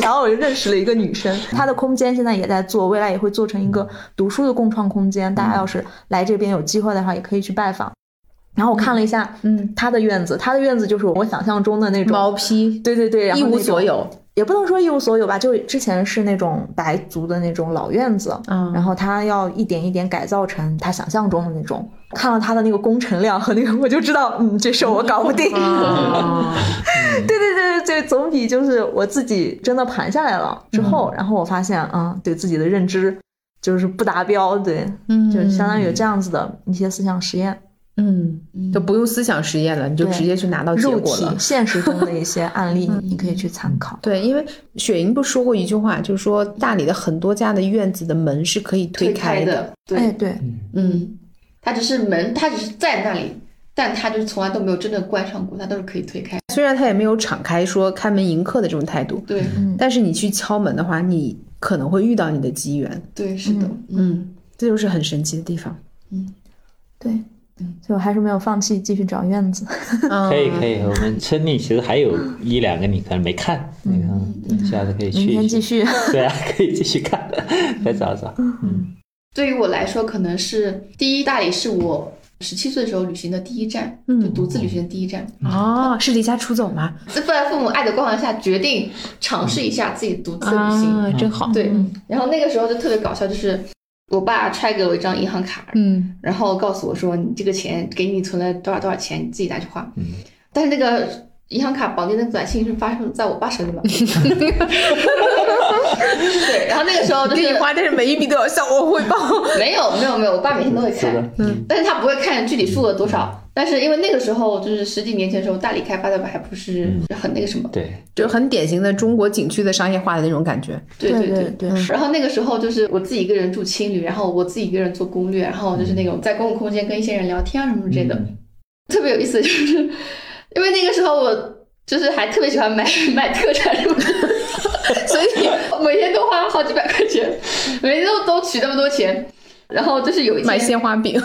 然后我就认识了一个女生，她的空间现在也在做，未来也会做成一个读书的共创空间。大家要是来这边有机会的话，也可以去拜访。然后我看了一下，嗯，他的院子，他的院子就是我想象中的那种毛坯，对对对，然后一无所有。也不能说一无所有吧，就之前是那种白族的那种老院子，嗯然后他要一点一点改造成他想象中的那种。看了他的那个工程量和那个，我就知道，嗯，这事儿我搞不定。啊，对对对对对，总比就是我自己真的盘下来了之后，然后我发现，嗯，对自己的认知就是不达标，对，嗯就相当于有这样子的一些思想实验，嗯，就不用思想实验了，你就直接去拿到结果了。现实中的一些案例，你可以去参考。对，因为雪莹不是说过一句话，就是说大理的很多家的院子的门是可以推开的。，哎，对，对，嗯，它只是门，它只是在那里，但它就是从来都没有真的关上过，它都是可以推开。虽然他也没有敞开说开门迎客的这种态度，对但是你去敲门的话，你可能会遇到你的机缘。对，是的，嗯，这就是很神奇的地方。嗯对，所以我还是没有放弃，继续找院子。嗯 可以可以，我们村里其实还有一两个你可能没看，你看下次可以去明天。继续。对啊，可以继续看，再找找。嗯对于我来说，可能是第一大理是我十七岁的时候旅行的第一站，嗯就独自旅行的第一站。哦，是离家出走吗？在父母爱的光环下，决定尝试一下自己独自旅行。啊，真好。对，然后那个时候就特别搞笑，就是我爸揣给我一张银行卡，嗯然后告诉我说：“你这个钱给你存了多少多少钱，你自己拿去花。但是那个银行卡绑定的短信是发生在我爸手里嘛？对，然后那个时候就是自己花，但是每一笔都要向我汇报。没有没有没有，我爸每天都会看，嗯但是他不会看具体数额多少。但是因为那个时候就是十几年前的时候，大理开发的还不是很那个什么，对，就很典型的中国景区的商业化的那种感觉。对对对对对然后那个时候就是我自己一个人住青旅，然后我自己一个人做攻略，然后就是那种在公共空间跟一些人聊天啊什么之类的，特别有意思。就是因为那个时候我就是还特别喜欢买买特产什么的，所以 每天都花好几百块钱，每天都都取那么多钱。然后就是有一天买鲜花饼，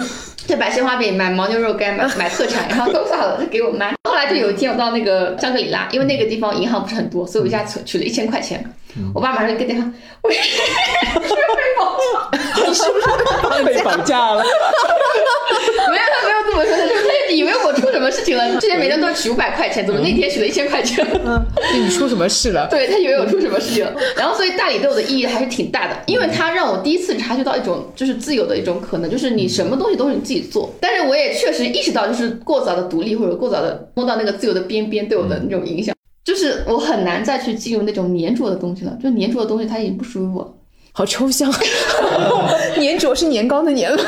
对，买鲜花饼，买牦牛肉干，买 买特产，然后都算好了，他给我买。后来来就有一天我到那个香格里拉，因为那个地方银行不是很多，所以我一下存取了一千块钱。我爸马上就给电话，我是不是被绑架？你是不是被绑架了。没有，他没有这么说，他就他以为我出什么事情了。之前每天都是取五百块钱，怎么那天取了一千块钱？对你出什么事了？对他以为我出什么事情了。然后，所以大理对我的意义还是挺大的，因为它让我第一次察觉到一种就是自由的一种可能，就是你什么东西都是你自己做。但是我也确实意识到，就是过早的独立或者过早的摸到那个自由的边边对我的那种影响，就是我很难再去进入那种粘着的东西了。就粘着的东西，它已经不属于我了。好抽象，粘着是年糕的年了。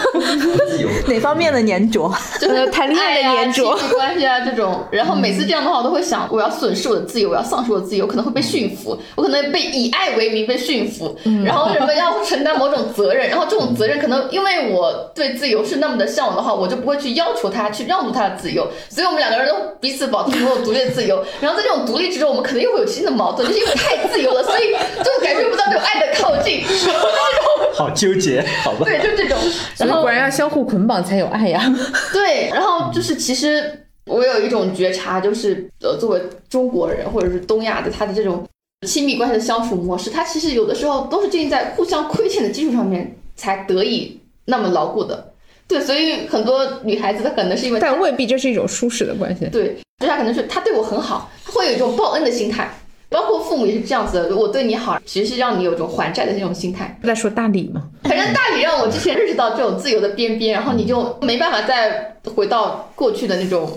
哪方面的粘着？就是 谈恋爱的粘着关系啊这种。然后每次这样的话，我都会想，我要损失我的自由，我要丧失我的自由，我可能会被驯服，我可能被以爱为名被驯服，然后人们要承担某种责任，然后这种责任可能因为我对自由是那么的向往的话，我就不会去要求他去让渡他的自由，所以我们两个人都彼此保持某种独立的自由。然后在这种独立之中，我们可能又会有新的矛盾，就是因为太自由了，所以就感觉不到这种爱的靠近，然后这种好纠结，好吧。对，就这种，然后果然要相互捆绑才有爱呀。对，然后就是其实我有一种觉察，就是呃，作为中国人或者是东亚的他的这种亲密关系的相处模式，它其实有的时候都是建立在互相亏欠的基础上面才得以那么牢固的。对，所以很多女孩子她可能是因为但未必这是一种舒适的关系。对，就她可能是她对我很好，她会有一种报恩的心态。包括父母也是这样子的，我对你好，其实是让你有一种还债的那种心态。不在说大理吗？反正大理让我之前认识到这种自由的边边，然后你就没办法再回到过去的那种，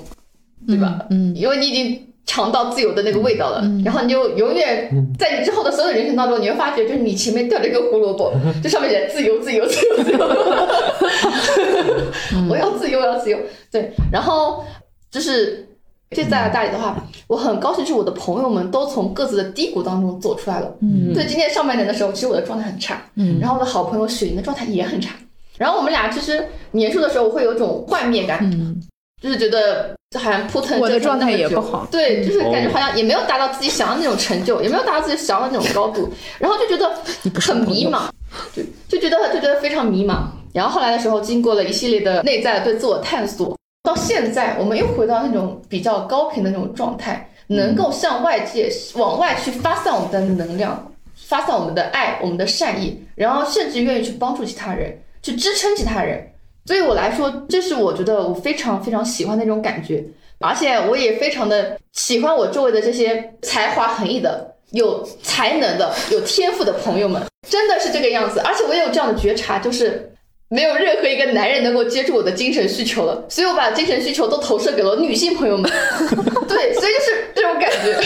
对吧？嗯，因为你已经尝到自由的那个味道了，然后你就永远在你之后的所有人生当中，你会发觉，就是你前面掉了一个胡萝卜，这上面写自由，自由，自由，自由，我要自由，我要自由。对，然后就是这在大理的话，我很高兴是我的朋友们都从各自的低谷当中走出来了。嗯对，今年上半年的时候，其实我的状态很差，嗯然后我的好朋友雪莹的状态也很差，然后我们俩其实年初的时候，我会有种幻灭感，嗯，就是觉得就好像扑腾我的状态也不好对，就是感觉好像也没有达到自己想要的那种成就，也没有达到自己想要的那种高度，然后就觉得很迷茫，就就觉得就觉得非常迷茫。然后后来的时候，经过了一系列的内在对自我探索，到现在我们又回到那种比较高频的那种状态，能够向外界往外去发散我们的能量，发散我们的爱、我们的善意，然后甚至愿意去帮助其他人，去支撑其他人。对于我来说，这是我觉得我非常非常喜欢的那种感觉，而且我也非常的喜欢我周围的这些才华横溢的、有才能的、有天赋的朋友们，真的是这个样子。而且我也有这样的觉察，就是没有任何一个男人能够接住我的精神需求了，所以我把精神需求都投射给了女性朋友们。对，所以就是这种感觉。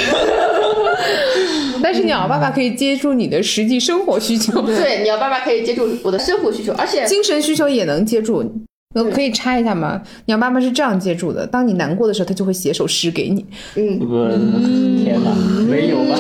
但是鸟爸爸可以接住你的实际生活需求，对，鸟爸爸可以接住我的生活需求，而且精神需求也能接住。我可以插一下吗？鸟爸爸是这样接住的：当你难过的时候，他就会写首诗给你。嗯，不，天哪，没有吧？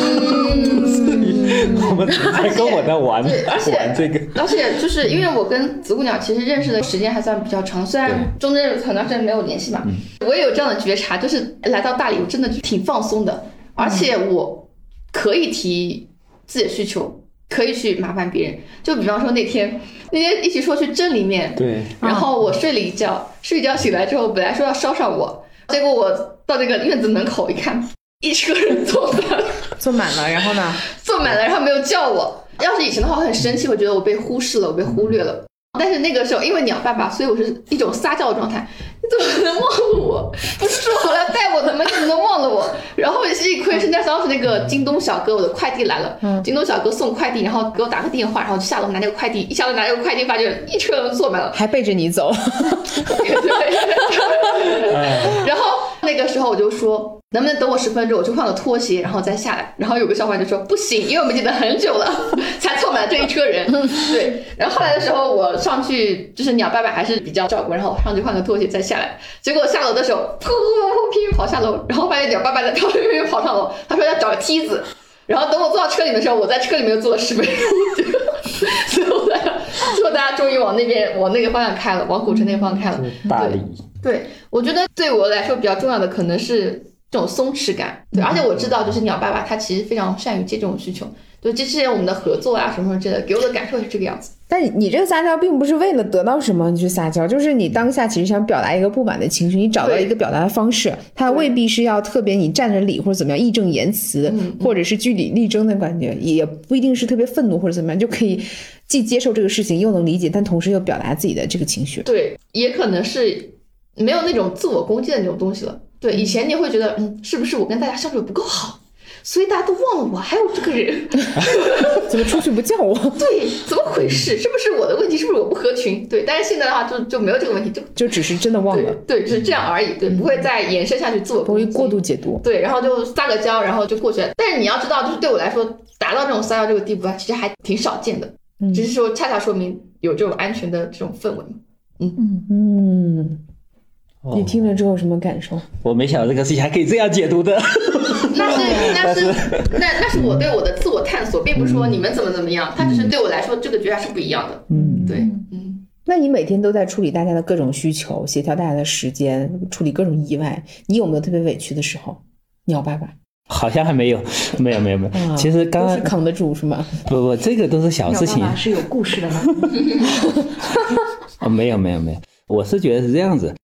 我们 在跟我在玩对而且玩这个，而且就是因为我跟紫姑娘其实认识的时间还算比较长，虽然中间有很长时间没有联系嘛，我也有这样的觉察，就是来到大理，我真的挺放松的，而且我可以提自己的需求，可以去麻烦别人。就比方说那天，那天一起说去镇里面，对，然后我睡了一觉，睡一觉醒来之后，本来说要捎上我，结果我到这个院子门口一看，一车人坐满了。坐满了，然后呢？坐满了，然后没有叫我。要是以前的话，我很生气，我觉得我被忽视了，我被忽略了。但是那个时候，因为鸟爸爸，所以我是一种撒娇的状态。你怎么能忘了我？不是说好了带我的吗？你怎么能忘了我？然后幸亏是那当时那个京东小哥，我的快递来了，京东小哥送快递，然后给我打个电话，然后就下楼拿那个快递，一下楼拿那个快递，发现一车人坐满了。还背着你走，对，然后那个时候我就说，能不能等我十分钟，我去换个拖鞋，然后再下来。然后有个小伙伴就说不行，因为我们已经等很久了，才凑满了这一车人。对，然后后来的时候我上去，就是鸟爸爸还是比较照顾，然后我上去换个拖鞋再下来。结果下楼的时候，噗噗噗噗拼命跑下楼，然后发现鸟爸爸在跳拼命跑上楼，他说要找个梯子。然后等我坐到车里面的时候，我在车里面又坐了十分钟，最后大家最后大家终于往那边往那个方向开了，往古城那个方向开了。大理，对，我觉得对我来说比较重要的可能是这种松弛感。对，而且我知道，就是鸟爸爸他其实非常善于接这种需求。对，这之前我们的合作啊什么什么之类的，给我的感受是这个样子。但你你这个撒娇并不是为了得到什么你去撒娇，就是你当下其实想表达一个不满的情绪，你找到一个表达的方式，它未必是要特别你站着理或者怎么样义正言辞，或者是据理力争的感觉，也不一定是特别愤怒或者怎么样，就可以既接受这个事情，又能理解，但同时又表达自己的这个情绪。对，也可能是没有那种自我攻击的那种东西了。对，以前你会觉得，嗯，是不是我跟大家相处不够好，所以大家都忘了我还有这个人？怎么出去不叫我？对，怎么回事？是不是我的问题？是不是我不合群？对，但是现在的话就就没有这个问题，就就只是真的忘了，对，就是这样而已，对，不会再延伸下去自我攻击，不会过度解读。对，然后就撒个娇，然后就过去了。但是你要知道，就是对我来说，达到这种撒娇这个地步啊，其实还挺少见的，只是说恰恰说明有这种安全的这种氛围嗯。嗯嗯。你听了之后什么感受？我没想到这个事情还可以这样解读的。那是那是那那是我对我的自我探索，并不是说你们怎么怎么样，它只是对我来说这个觉察是不一样的。嗯，对，嗯。那你每天都在处理大家的各种需求，协调大家的时间，处理各种意外，你有没有特别委屈的时候？鸟爸爸 好像还没有，没有没有没有。其实刚刚扛得住是吗？不不，这个都是小事情。是有故事的吗？哦，没有没有没有，我是觉得是这样子。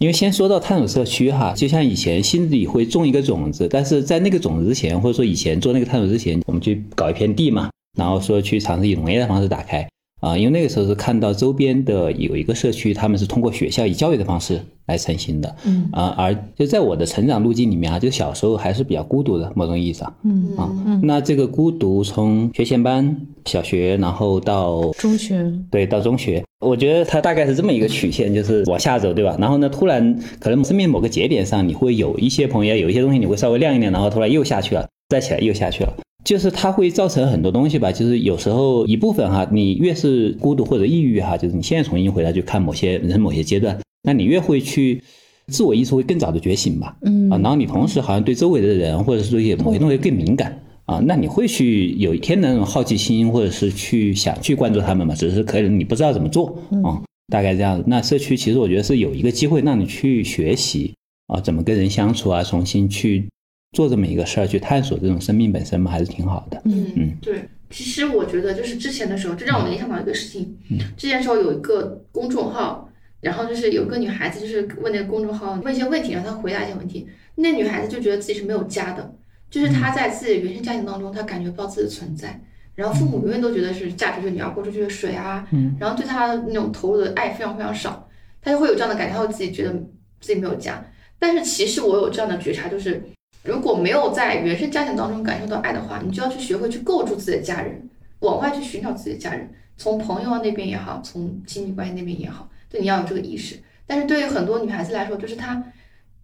因为先说到探索社区哈，就像以前心里会种一个种子，但是在那个种子之前，或者说以前做那个探索之前，我们去搞一片地嘛，然后说去尝试以农业的方式打开。啊，因为那个时候是看到周边的有一个社区，他们是通过学校以教育的方式来成型的，嗯啊，而就在我的成长路径里面啊，就小时候还是比较孤独的，某种意义上，嗯啊，那这个孤独从学前班、小学，然后到中学，对，到中学。我觉得它大概是这么一个曲线，就是往下走，对吧？然后呢，突然可能身边某个节点上，你会有一些朋友，有一些东西你会稍微亮一点，然后突然又下去了，再起来又下去了，就是它会造成很多东西吧。就是有时候一部分哈，你越是孤独或者抑郁哈，就是你现在重新回来去看某些人生某些阶段，那你越会去自我意识会更早的觉醒吧。嗯啊，然后你同时好像对周围的人或者是对一些某些东西更敏感。啊，那你会去有一天的那种好奇心，或者是去想去关注他们嘛？只是可能你不知道怎么做啊，大概这样子。那社区其实我觉得是有一个机会让你去学习啊，怎么跟人相处啊，重新去做这么一个事儿，去探索这种生命本身嘛，还是挺好的。嗯嗯，对。其实我觉得就是之前的时候，这让我联想到一个事情。之前时候有一个公众号，然后就是有个女孩子，就是问那个公众号问一些问题，让她回答一些问题。那女孩子就觉得自己是没有家的。就是她在自己的原生家庭当中，她感觉不到自己的存在，然后父母永远都觉得是嫁出去的女儿泼出去的水啊，嗯然后对她那种投入的爱非常非常少，她就会有这样的感觉，她会自己觉得自己没有家。但是其实我有这样的觉察，就是如果没有在原生家庭当中感受到爱的话，你就要去学会去构筑自己的家人，往外去寻找自己的家人，从朋友那边也好，从亲密关系那边也好，对你要有这个意识。但是对于很多女孩子来说，就是她。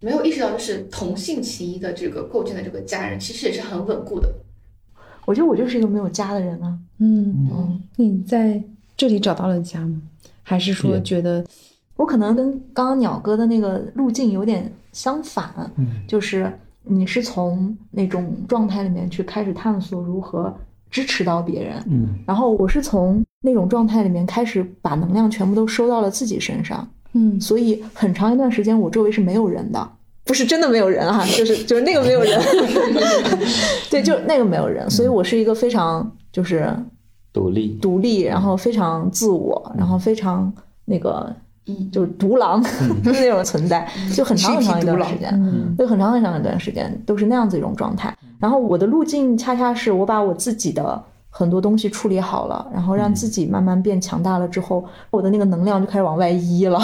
没有意识到，就是同性情谊的这个构建的这个家人，其实也是很稳固的。我觉得我就是一个没有家的人啊。嗯嗯，你在这里找到了家吗？还是说觉得我可能跟刚刚鸟哥的那个路径有点相反？嗯，就是你是从那种状态里面去开始探索如何支持到别人，嗯，然后我是从那种状态里面开始把能量全部都收到了自己身上。嗯，所以很长一段时间我周围是没有人的，不是真的没有人哈，就是就是那个没有人，对，就那个没有人，所以我是一个非常就是独立。独立，然后非常自我，然后非常那个嗯，就是独狼 那种存在，就很长很长一段时间，就很长很长一段时间都是那样子一种状态。然后我的路径恰恰是我把我自己的。很多东西处理好了，然后让自己慢慢变强大了之后，我的那个能量就开始往外溢了，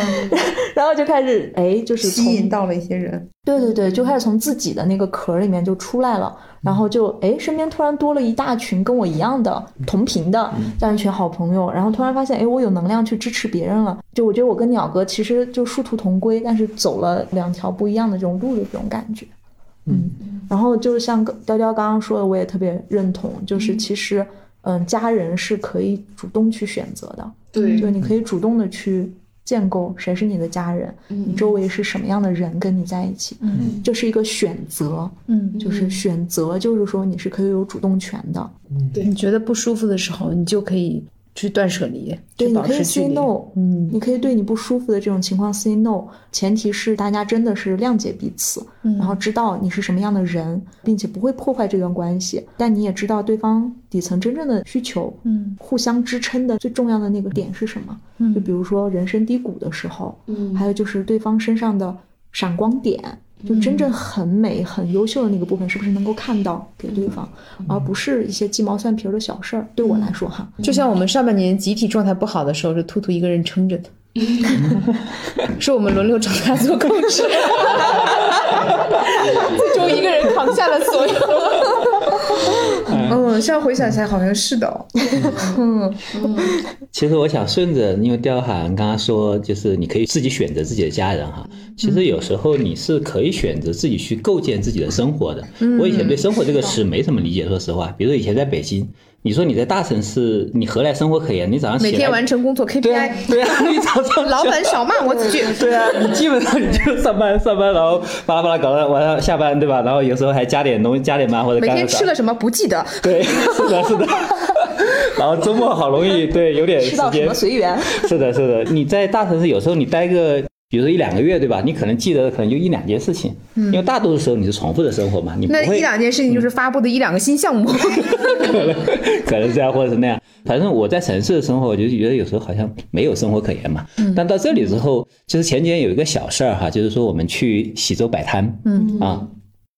然后就开始哎，就是吸引到了一些人，对对对，就开始从自己的那个壳里面就出来了，然后就哎，身边突然多了一大群跟我一样的同频的这样一群好朋友，然后突然发现哎，我有能量去支持别人了，就我觉得我跟鸟哥其实就殊途同归，但是走了两条不一样的这种路的这种感觉。嗯，然后就是像雕雕刚刚说的，我也特别认同，就是其实，嗯，家人是可以主动去选择的，对，就你可以主动的去建构谁是你的家人，你周围是什么样的人跟你在一起，嗯，这是一个选择，嗯，就是选择，就是说你是可以有主动权的，嗯，对，你觉得不舒服的时候，你就可以去断舍离，对，你可以 say。no，嗯。你可以对你不舒服的这种情况 say no，前提是大家真的是谅解彼此，嗯。然后知道你是什么样的人，并且不会破坏这段关系，但你也知道对方底层真正的需求，嗯，互相支撑的最重要的那个点是什么？嗯。就比如说人生低谷的时候，嗯。还有就是对方身上的闪光点，就真正很美、很优秀的那个部分，是不是能够看到给对方，而不是一些鸡毛蒜皮儿的小事儿。对我来说，哈，就像我们上半年集体状态不好的时候，是兔兔一个人撑着的，是我们轮流找他做控制，最终一个人扛下了所有。嗯，现在回想起来好像是的、嗯其实我想顺着，因为刁晗刚刚说，就是你可以自己选择自己的家人哈。其实有时候你是可以选择自己去构建自己的生活的。我以前对“生活”这个词没什么理解，说实话。比如说以前在北京，你说你在大城市，你何来生活可言？你早上每天完成工作对啊 KPI，对啊，你早上 老板少骂我几句。对啊，你基本上你就上班上班，然后巴拉巴拉搞到晚上下班，对吧？然后有时候还加点东西，加点班或者每干个啥天吃了什么不记得，对，是的，是的。然后周末好容易对有点时间吃到什么，随缘。是的，是的。你在大城市有时候你待个，比如说一两个月，对吧？你可能记得的可能就一两件事情，因为大多数时候你是重复的生活嘛，那一两件事情就是发布的一两个新项目。可能可能这样或者是那样。反正我在城市的生活，我就觉得有时候好像没有生活可言嘛。但到这里之后，其实前几天有一个小事儿哈，就是说我们去喜洲摆摊，嗯啊，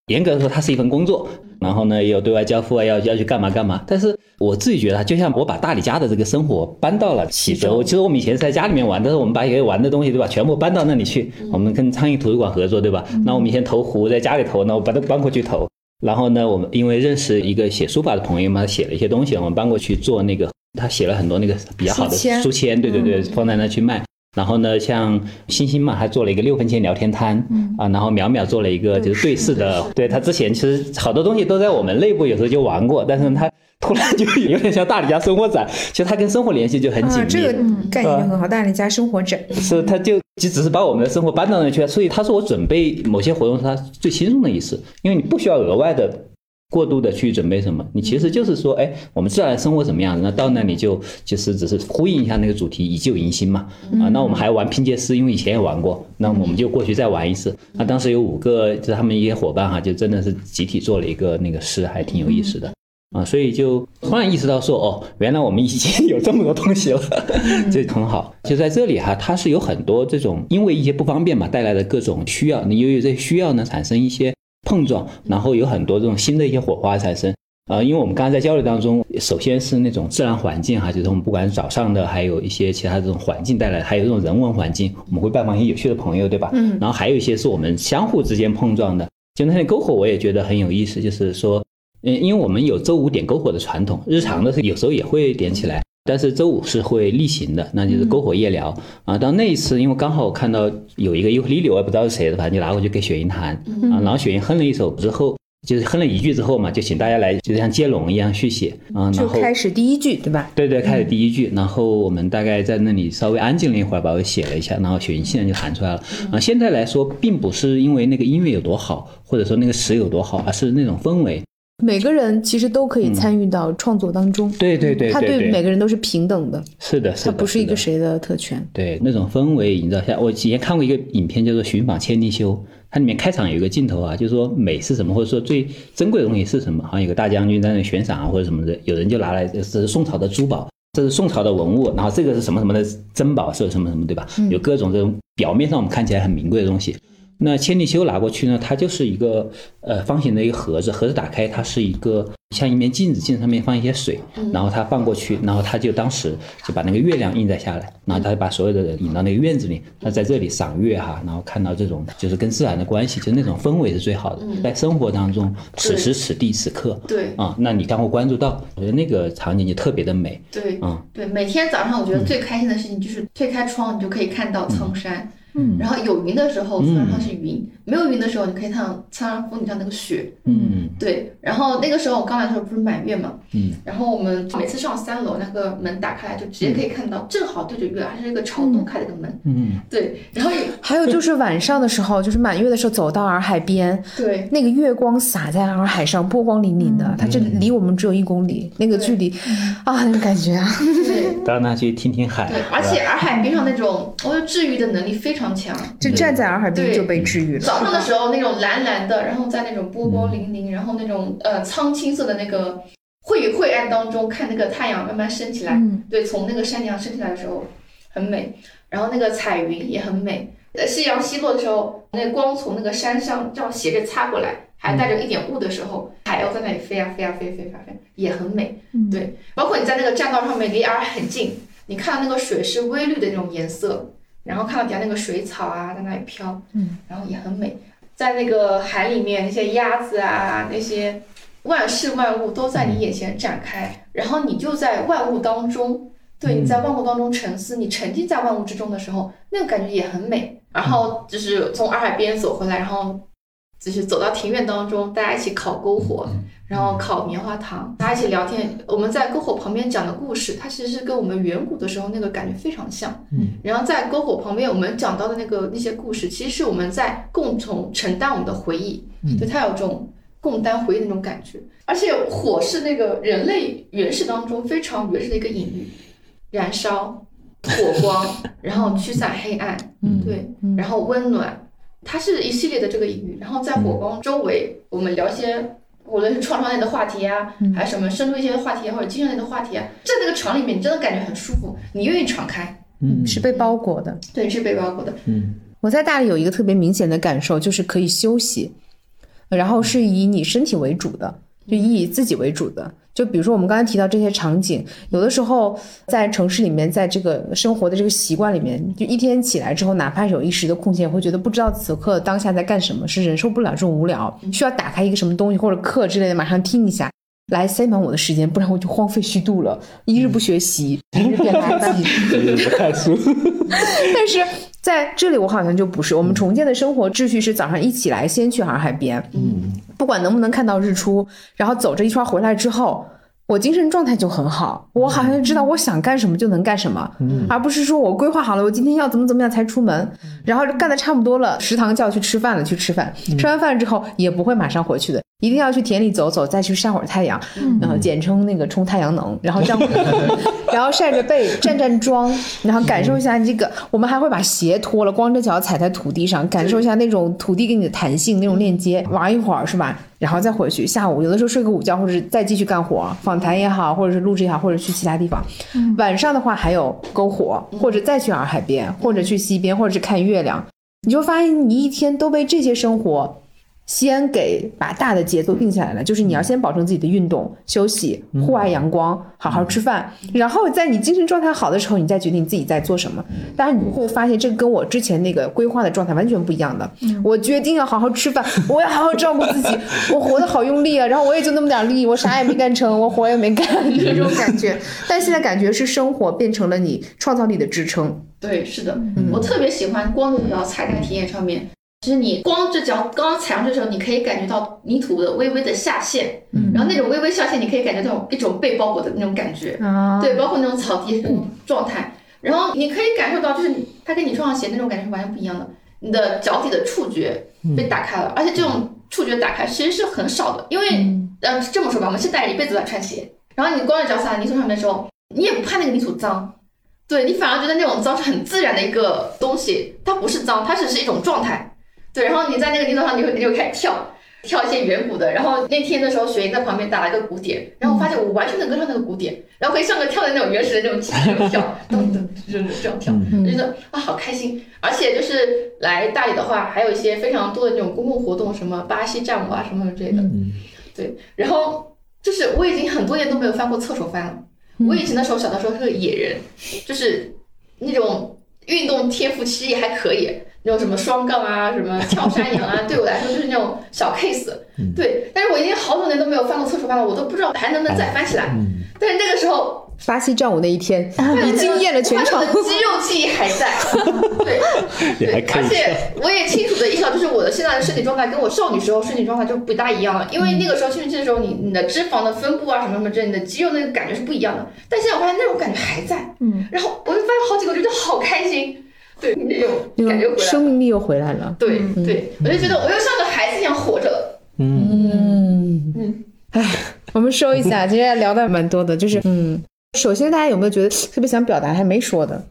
严格的说它是一份工作，然后呢也有对外交付啊，要要去干嘛干嘛。但是我自己觉得，就像我把大理家的这个生活搬到了喜洲，其实我们以前是在家里面玩，但是我们把一些玩的东西对吧，全部搬到那里去。我们跟苍蝇图书馆合作对吧？那我们以前投壶在家里投，那我把它搬过去投。然后呢，我们因为认识一个写书法的朋友嘛，他写了一些东西，我们搬过去做那个，他写了很多那个比较好的书签，对对对，放在那去卖。然后呢，像星星嘛，还做了一个六分钱聊天摊，啊，然后淼淼做了一个就是对视的，对他之前其实好多东西都在我们内部有时候就玩过，但是他突然就有点像大理家生活展，其实他跟生活联系就很紧啊，密。这个概念很好，大理家生活展。是，他就就只是把我们的生活搬到那去了，所以他说我准备某些活动是他最轻松的一次，因为你不需要额外的过度的去准备什么，你其实就是说，哎，我们自然生活怎么样，那到那里就其实只是呼应一下那个主题，以旧迎新嘛，啊，那我们还玩拼接师，因为以前也玩过，那我们就过去再玩一次。那当时有五个，就是他们一些伙伴哈，就真的是集体做了一个那个诗，还挺有意思的。啊，所以就突然意识到说，哦，原来我们已经有这么多东西了，这很好。就在这里哈，它是有很多这种因为一些不方便嘛带来的各种需要，你由于这些需要呢产生一些碰撞，然后有很多这种新的一些火花产生。呃，因为我们刚才在交流当中，首先是那种自然环境哈，就是我们不管是早上的，还有一些其他这种环境带来的，还有这种人文环境，我们会拜访一些有趣的朋友，对吧？嗯然后还有一些是我们相互之间碰撞的。就那天篝火，我也觉得很有意思，就是说。嗯，因为我们有周五点篝火的传统，日常的是有时候也会点起来，但是周五是会例行的，那就是篝火夜聊、啊。到那一次，因为刚好我看到有一个尤克里里，我也不知道是谁的，反正就拿过去给雪莹弹啊，然后雪莹哼了一首之后，就是哼了一句之后嘛，就请大家来，就像接龙一样续写啊，然就后开始第一句，对吧？对对，开始第一句，然后我们大概在那里稍微安静了一会儿，把我写了一下，然后雪莹现在就弹出来了。啊，现在来说，并不是因为那个音乐有多好，或者说那个词有多好，而是那种氛围。每个人其实都可以参与到创作当中。对对对他对对每个人都是平等的，是的，是的，他不是一个谁的特权。对那种氛围营造下，我以前看过一个影片叫做《寻访千利休》，它里面开场有一个镜头啊，就是说美是什么，或者说最珍贵的东西是什么，好像有个大将军在那悬赏啊或者什么的，有人就拿来这是宋朝的珠宝，这是宋朝的文物，然后这个是什么什么的珍宝，是什么什么，对吧？有各种这种表面上我们看起来很名贵的东西。那千里修拿过去呢，它就是一个呃方形的一个盒子，盒子打开，它是一个像一面镜子，镜子上面放一些水，然后它放过去，然后它就当时就把那个月亮印在下来，然后他就把所有的人引到那个院子里，他在这里赏月哈，然后看到这种就是跟自然的关系，就那种氛围是最好的，在生活当中，此时此地此刻，对。啊，那你刚会关注到，我觉得那个场景就特别的美，对嗯。对，每天早上我觉得最开心的事情就是推开窗，你就可以看到苍山，嗯然后有云的时候，苍上是云；没有云的时候，你可以看到苍山峰顶上那个雪。嗯。对，然后那个时候我刚来的时候不是满月嘛，嗯，然后我们每次上三楼，那个门打开来就直接可以看到，正好对着月，还是一个朝东开的一个门。嗯，对，然后还有就是晚上的时候，就是满月的时候，走到洱海边，对。那个月光洒在洱海上，波光粼粼的，它这离我们只有一公里，那个距离啊，那个感觉啊，对。到那去听听海，对，而且洱海边上那种，我觉得治愈的能力非常强。就站在洱海边对就被治愈了。早上的时候那种蓝蓝的，然后在那种波光粼粼，然后那种呃苍青色的那个晦晦暗当中，看那个太阳慢慢升起来，嗯对，从那个山顶上升起来的时候很美，然后那个彩云也很美。呃，夕阳西落的时候，那光从那个山上这样斜着擦过来，还带着一点雾的时候，海鸥在那里飞啊飞啊飞飞飞啊飞，也很美。嗯对，包括你在那个栈道上面离洱海很近，你看到那个水是微绿的那种颜色，然后看到底下那个水草啊在那里飘，嗯，然后也很美。在那个海里面，那些鸭子啊，那些万事万物都在你眼前展开，然后你就在万物当中，对，你在万物当中沉思，你沉浸在万物之中的时候，那个感觉也很美。然后就是从洱海边走回来，然后就是走到庭院当中，大家一起烤篝火，然后烤棉花糖，大家一起聊天。我们在篝火旁边讲的故事，它其实是跟我们远古的时候那个感觉非常像。嗯，然后在篝火旁边，我们讲到的那个那些故事，其实是我们在共同承担我们的回忆，嗯就它有这种共担回忆的那种感觉。而且火是那个人类原始当中非常原始的一个隐喻，燃烧、火光，然后驱散黑暗，嗯对，然后温暖，它是一系列的这个隐喻。然后在火光周围，我们聊一些无论是创伤类的话题啊，还是什么深度一些话题啊，或者精神类的话题啊，在那个场里面，你真的感觉很舒服，你愿意敞开，嗯是被包裹的。对，是被包裹的。嗯我在大理有一个特别明显的感受，就是可以休息，然后是以你身体为主的，就以自己为主的。就比如说我们刚才提到这些场景，有的时候在城市里面，在这个生活的这个习惯里面，就一天起来之后，哪怕有一时的空闲，会觉得不知道此刻当下在干什么，是忍受不了这种无聊，需要打开一个什么东西或者课之类的，马上听一下。来塞满我的时间，不然我就荒废虚度了。一日不学习，一日变垃圾。不看书，但是在这里，我好像就不是。我们重建的生活秩序是早上一起来，先去洱海边，嗯不管能不能看到日出，然后走这一圈回来之后，我精神状态就很好。我好像知道我想干什么就能干什么，而不是说我规划好了，我今天要怎么怎么样才出门，然后干的差不多了，食堂叫去吃饭了，去吃饭，吃完饭之后也不会马上回去的。一定要去田里走走，再去晒会儿太阳，然后简称那个冲太阳能，然后这样，然后晒着背站站桩，然后感受一下这个。我们还会把鞋脱了，光着脚踩在土地上，感受一下那种土地给你的弹性，那种链接，玩一会儿是吧？然后再回去。下午有的时候睡个午觉，或者是再继续干活，访谈也好，或者是录制也好，或者去其他地方。晚上的话还有篝火，或者再去洱海边，或者去西边，或者是看月亮。你就发现你一天都被这些生活先给把大的节奏定下来了，就是你要先保证自己的运动、休息、户外阳光，好好吃饭，然后在你精神状态好的时候，你再决定自己在做什么。但是，你会发现这跟我之前那个规划的状态完全不一样的。我决定要好好吃饭，我要好好照顾自己，我活得好用力啊，然后我也就那么点力，我啥也没干成，我活也没干，这种感觉。但现在感觉是生活变成了你创造力的支撑。对，是的，我特别喜欢光着脚踩在体验上面。其实你光着脚刚刚踩上去的时候，你可以感觉到泥土的微微的下陷，嗯然后那种微微下陷，你可以感觉到一种被包裹的那种感觉，啊对，包括那种草地那种状态，然后你可以感受到，就是它跟你穿上鞋那种感觉是完全不一样的，你的脚底的触觉被打开了，而且这种触觉打开其实是很少的，因为呃这么说吧，我们现代人一辈子都在穿鞋，然后你光着脚踩在泥土上面的时候，你也不怕那个泥土脏。对你反而觉得那种脏是很自然的一个东西，它不是脏，它只是一种状态。对，然后你在那个泥土上，你就你就开始跳，跳一些远古的。然后那天的时候，雪莹在旁边打了一个鼓点，然后我发现我完全能跟上那个鼓点，然后可以上个跳的那种原始的那种节奏跳，噔噔就是这样跳，就觉得啊好开心。而且就是来大理的话，还有一些非常多的那种公共活动，什么巴西战舞啊什么之类的。对，然后就是我已经很多年都没有翻过侧手翻了。我以前的时候小的时候是个野人，就是那种运动天赋其实也还可以，那种什么双杠啊，什么跳山羊啊，对我来说就是那种小 case。对，但是我已经好多年都没有翻过侧手翻了，我都不知道还能不能再翻起来。但是那个时候巴西战舞那一天，你惊艳了全场我。的肌肉记忆还在，对对也还，可以而且我也清楚的意识到，就是我的现在的身体状态跟我少女时候身体状态就不大一样了，因为那个时候青春期的时候，你你的脂肪的分布啊什么什么之类，你的肌肉那个感觉是不一样的，但现在我发现那种感觉还在，嗯，然后我就发现好几个，我觉得好开心，对，那种感觉回来了，生命力又回来了。对对，我就觉得我又像个孩子一样活着。了，嗯，嗯。嗯，哎，我们说一下，今天聊的蛮多的，就是嗯，首先大家有没有觉得特别想表达还没说的？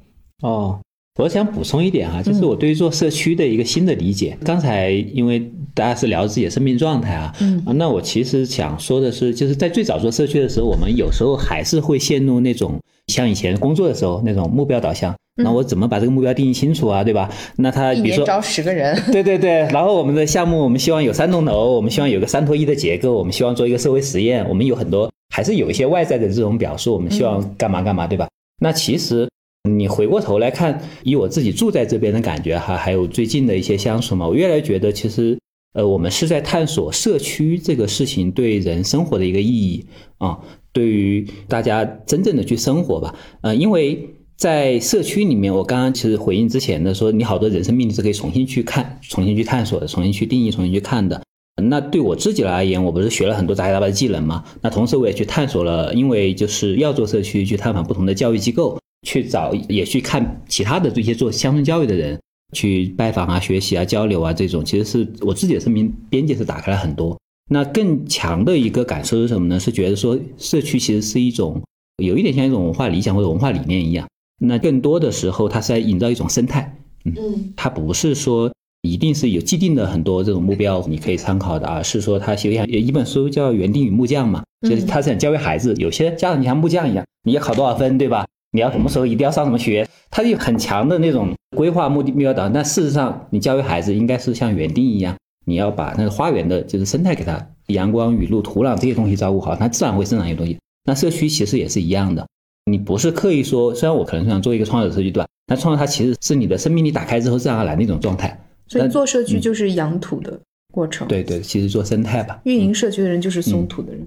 哦，我想补充一点哈，就是我对于做社区的一个新的理解。刚才因为大家是聊自己的生命状态啊，嗯，那我其实想说的是，就是在最早做社区的时候，我们有时候还是会陷入那种像以前工作的时候那种目标导向。那我怎么把这个目标定义清楚啊，对吧？那他比如说招十个人，对对对，然后我们的项目，我们希望有三栋楼，我们希望有个三拖一的结构，我们希望做一个社会实验，我们有很多还是有一些外在的这种表述，我们希望干嘛干嘛，对吧？那其实你回过头来看，以我自己住在这边的感觉哈，还有最近的一些相处嘛，我越来越觉得其实。呃，我们是在探索社区这个事情对人生活的一个意义啊，对于大家真正的去生活吧。呃，因为在社区里面，我刚刚其实回应之前的说，你好多人生命题是可以重新去看、重新去探索的、重新去定义、重新去看的。那对我自己而言，我不是学了很多杂七杂八的技能嘛？那同时我也去探索了，因为就是要做社区，去探访不同的教育机构，去找也去看其他的这些做乡村教育的人，去拜访啊、学习啊、交流啊，这种其实是我自己的生命边界是打开了很多。那更强的一个感受是什么呢？是觉得说社区其实是一种有一点像一种文化理想或者文化理念一样。那更多的时候，它是在营造一种生态。嗯它不是说一定是有既定的很多这种目标你可以参考的，而是说它就像一本书叫《园丁与木匠》嘛，就是他是想教育孩子，有些家长你像木匠一样，你要考多少分，对吧？你要什么时候一定要上什么学，他有很强的那种规划目的目标导向。但事实上，你教育孩子应该是像园丁一样，你要把那个花园的就是生态给它，阳光、雨露、土壤这些东西照顾好，它自然会生长一些东西。那社区其实也是一样的，你不是刻意说，虽然我可能想做一个创造者社区段，但创造它其实是你的生命力打开之后自然而然的一种状态。所以做社区就是养土的过程。，对对，其实做生态吧，运营社区的人就是松土的人。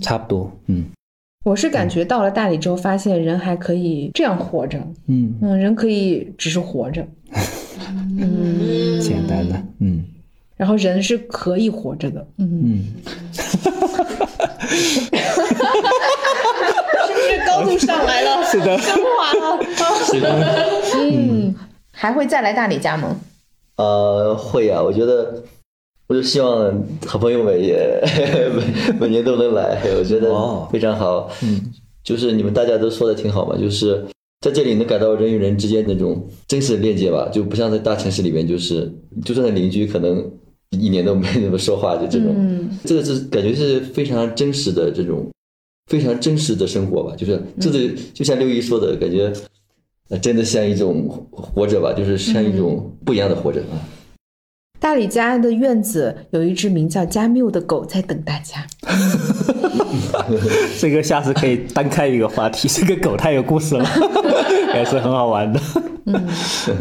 差不多，嗯。我是感觉到了大理之后，发现人还可以这样活着，嗯，嗯，人可以只是活着，嗯，简单的，嗯然后人是可以活着的，嗯，嗯，是不是高度上来了？是的，升华了，是的，嗯，还会再来大理加盟？呃，会呀、我觉得，我就希望好朋友们也每 每年都能来，我觉得哦。非常好。嗯，就是你们大家都说的挺好嘛，就是在这里能感到人与人之间那种真实的链接吧，就不像在大城市里面，就是就算在邻居，可能一年都没怎么说话，就这种。嗯这个是感觉是非常真实的这种，非常真实的生活吧，就是这是就像六一说的感觉，呃，真的像一种活着吧，就是像一种不一样的活着啊。大理家的院子有一只名叫加缪的狗在等大家。这个下次可以单开一个话题，这个狗太有故事了，也是很好玩的。嗯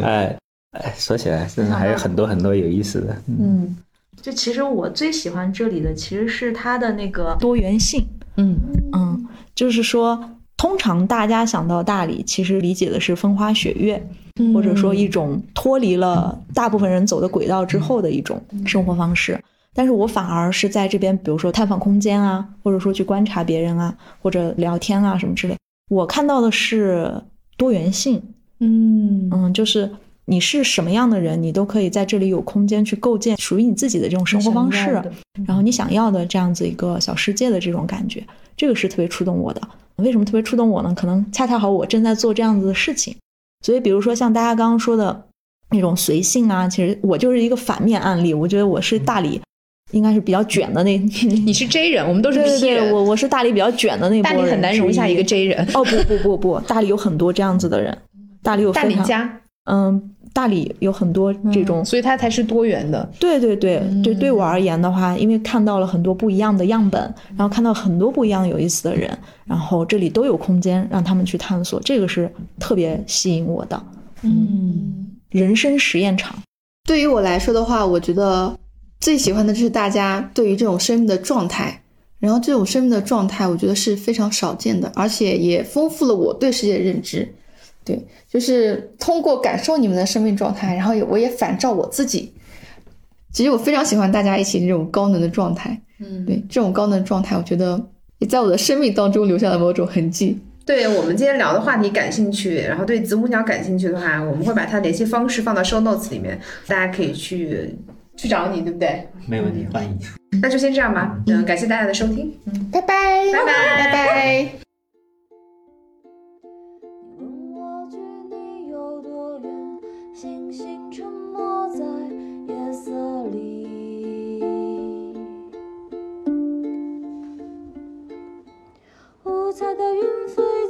哎哎，说起来 真的还有很多很多有意思的。嗯。就其实我最喜欢这里的其实是它的那个多元性，嗯。嗯，就是说，通常大家想到大理，其实理解的是风花雪月，或者说一种脱离了大部分人走的轨道之后的一种生活方式。但是我反而是在这边，比如说探访空间啊，或者说去观察别人啊，或者聊天啊什么之类，我看到的是多元性，嗯。嗯，就是你是什么样的人，你都可以在这里有空间去构建属于你自己的这种生活方式然后你想要的这样子一个小世界的这种感觉，这个是特别触动我的。为什么特别触动我呢？可能恰恰好我正在做这样子的事情，所以比如说像大家刚刚说的那种随性啊，其实我就是一个反面案例。我觉得我是大理，应该是比较卷的那，你是 J 人，我们都是对 P 对对，人。我我是大理比较卷的那波人，大理很难容下一个 J 人。哦不不不不，大理有很多这样子的人，大理有大理家，嗯，大理有很多这种，所以它才是多元的。对对对对，对我而言的话，因为看到了很多不一样的样本，然后看到很多不一样有意思的人，然后这里都有空间让他们去探索，这个是特别吸引我的。嗯人生实验场，对于我来说的话，我觉得最喜欢的就是大家对于这种生命的状态，然后这种生命的状态，我觉得是非常少见的，而且也丰富了我对世界的认知。对，就是通过感受你们的生命状态，然后也我也反照我自己。其实我非常喜欢大家一起这种高能的状态。嗯，对，这种高能状态，我觉得也在我的生命当中留下了某种痕迹。对我们今天聊的话题感兴趣，然后对子母鸟感兴趣的话，我们会把它联系方式放到 show notes 里面，大家可以去去找你，对不对？没问题，欢迎。那就先这样吧，嗯，感谢大家的收听，嗯，拜拜，拜拜，拜拜。彩的云飞。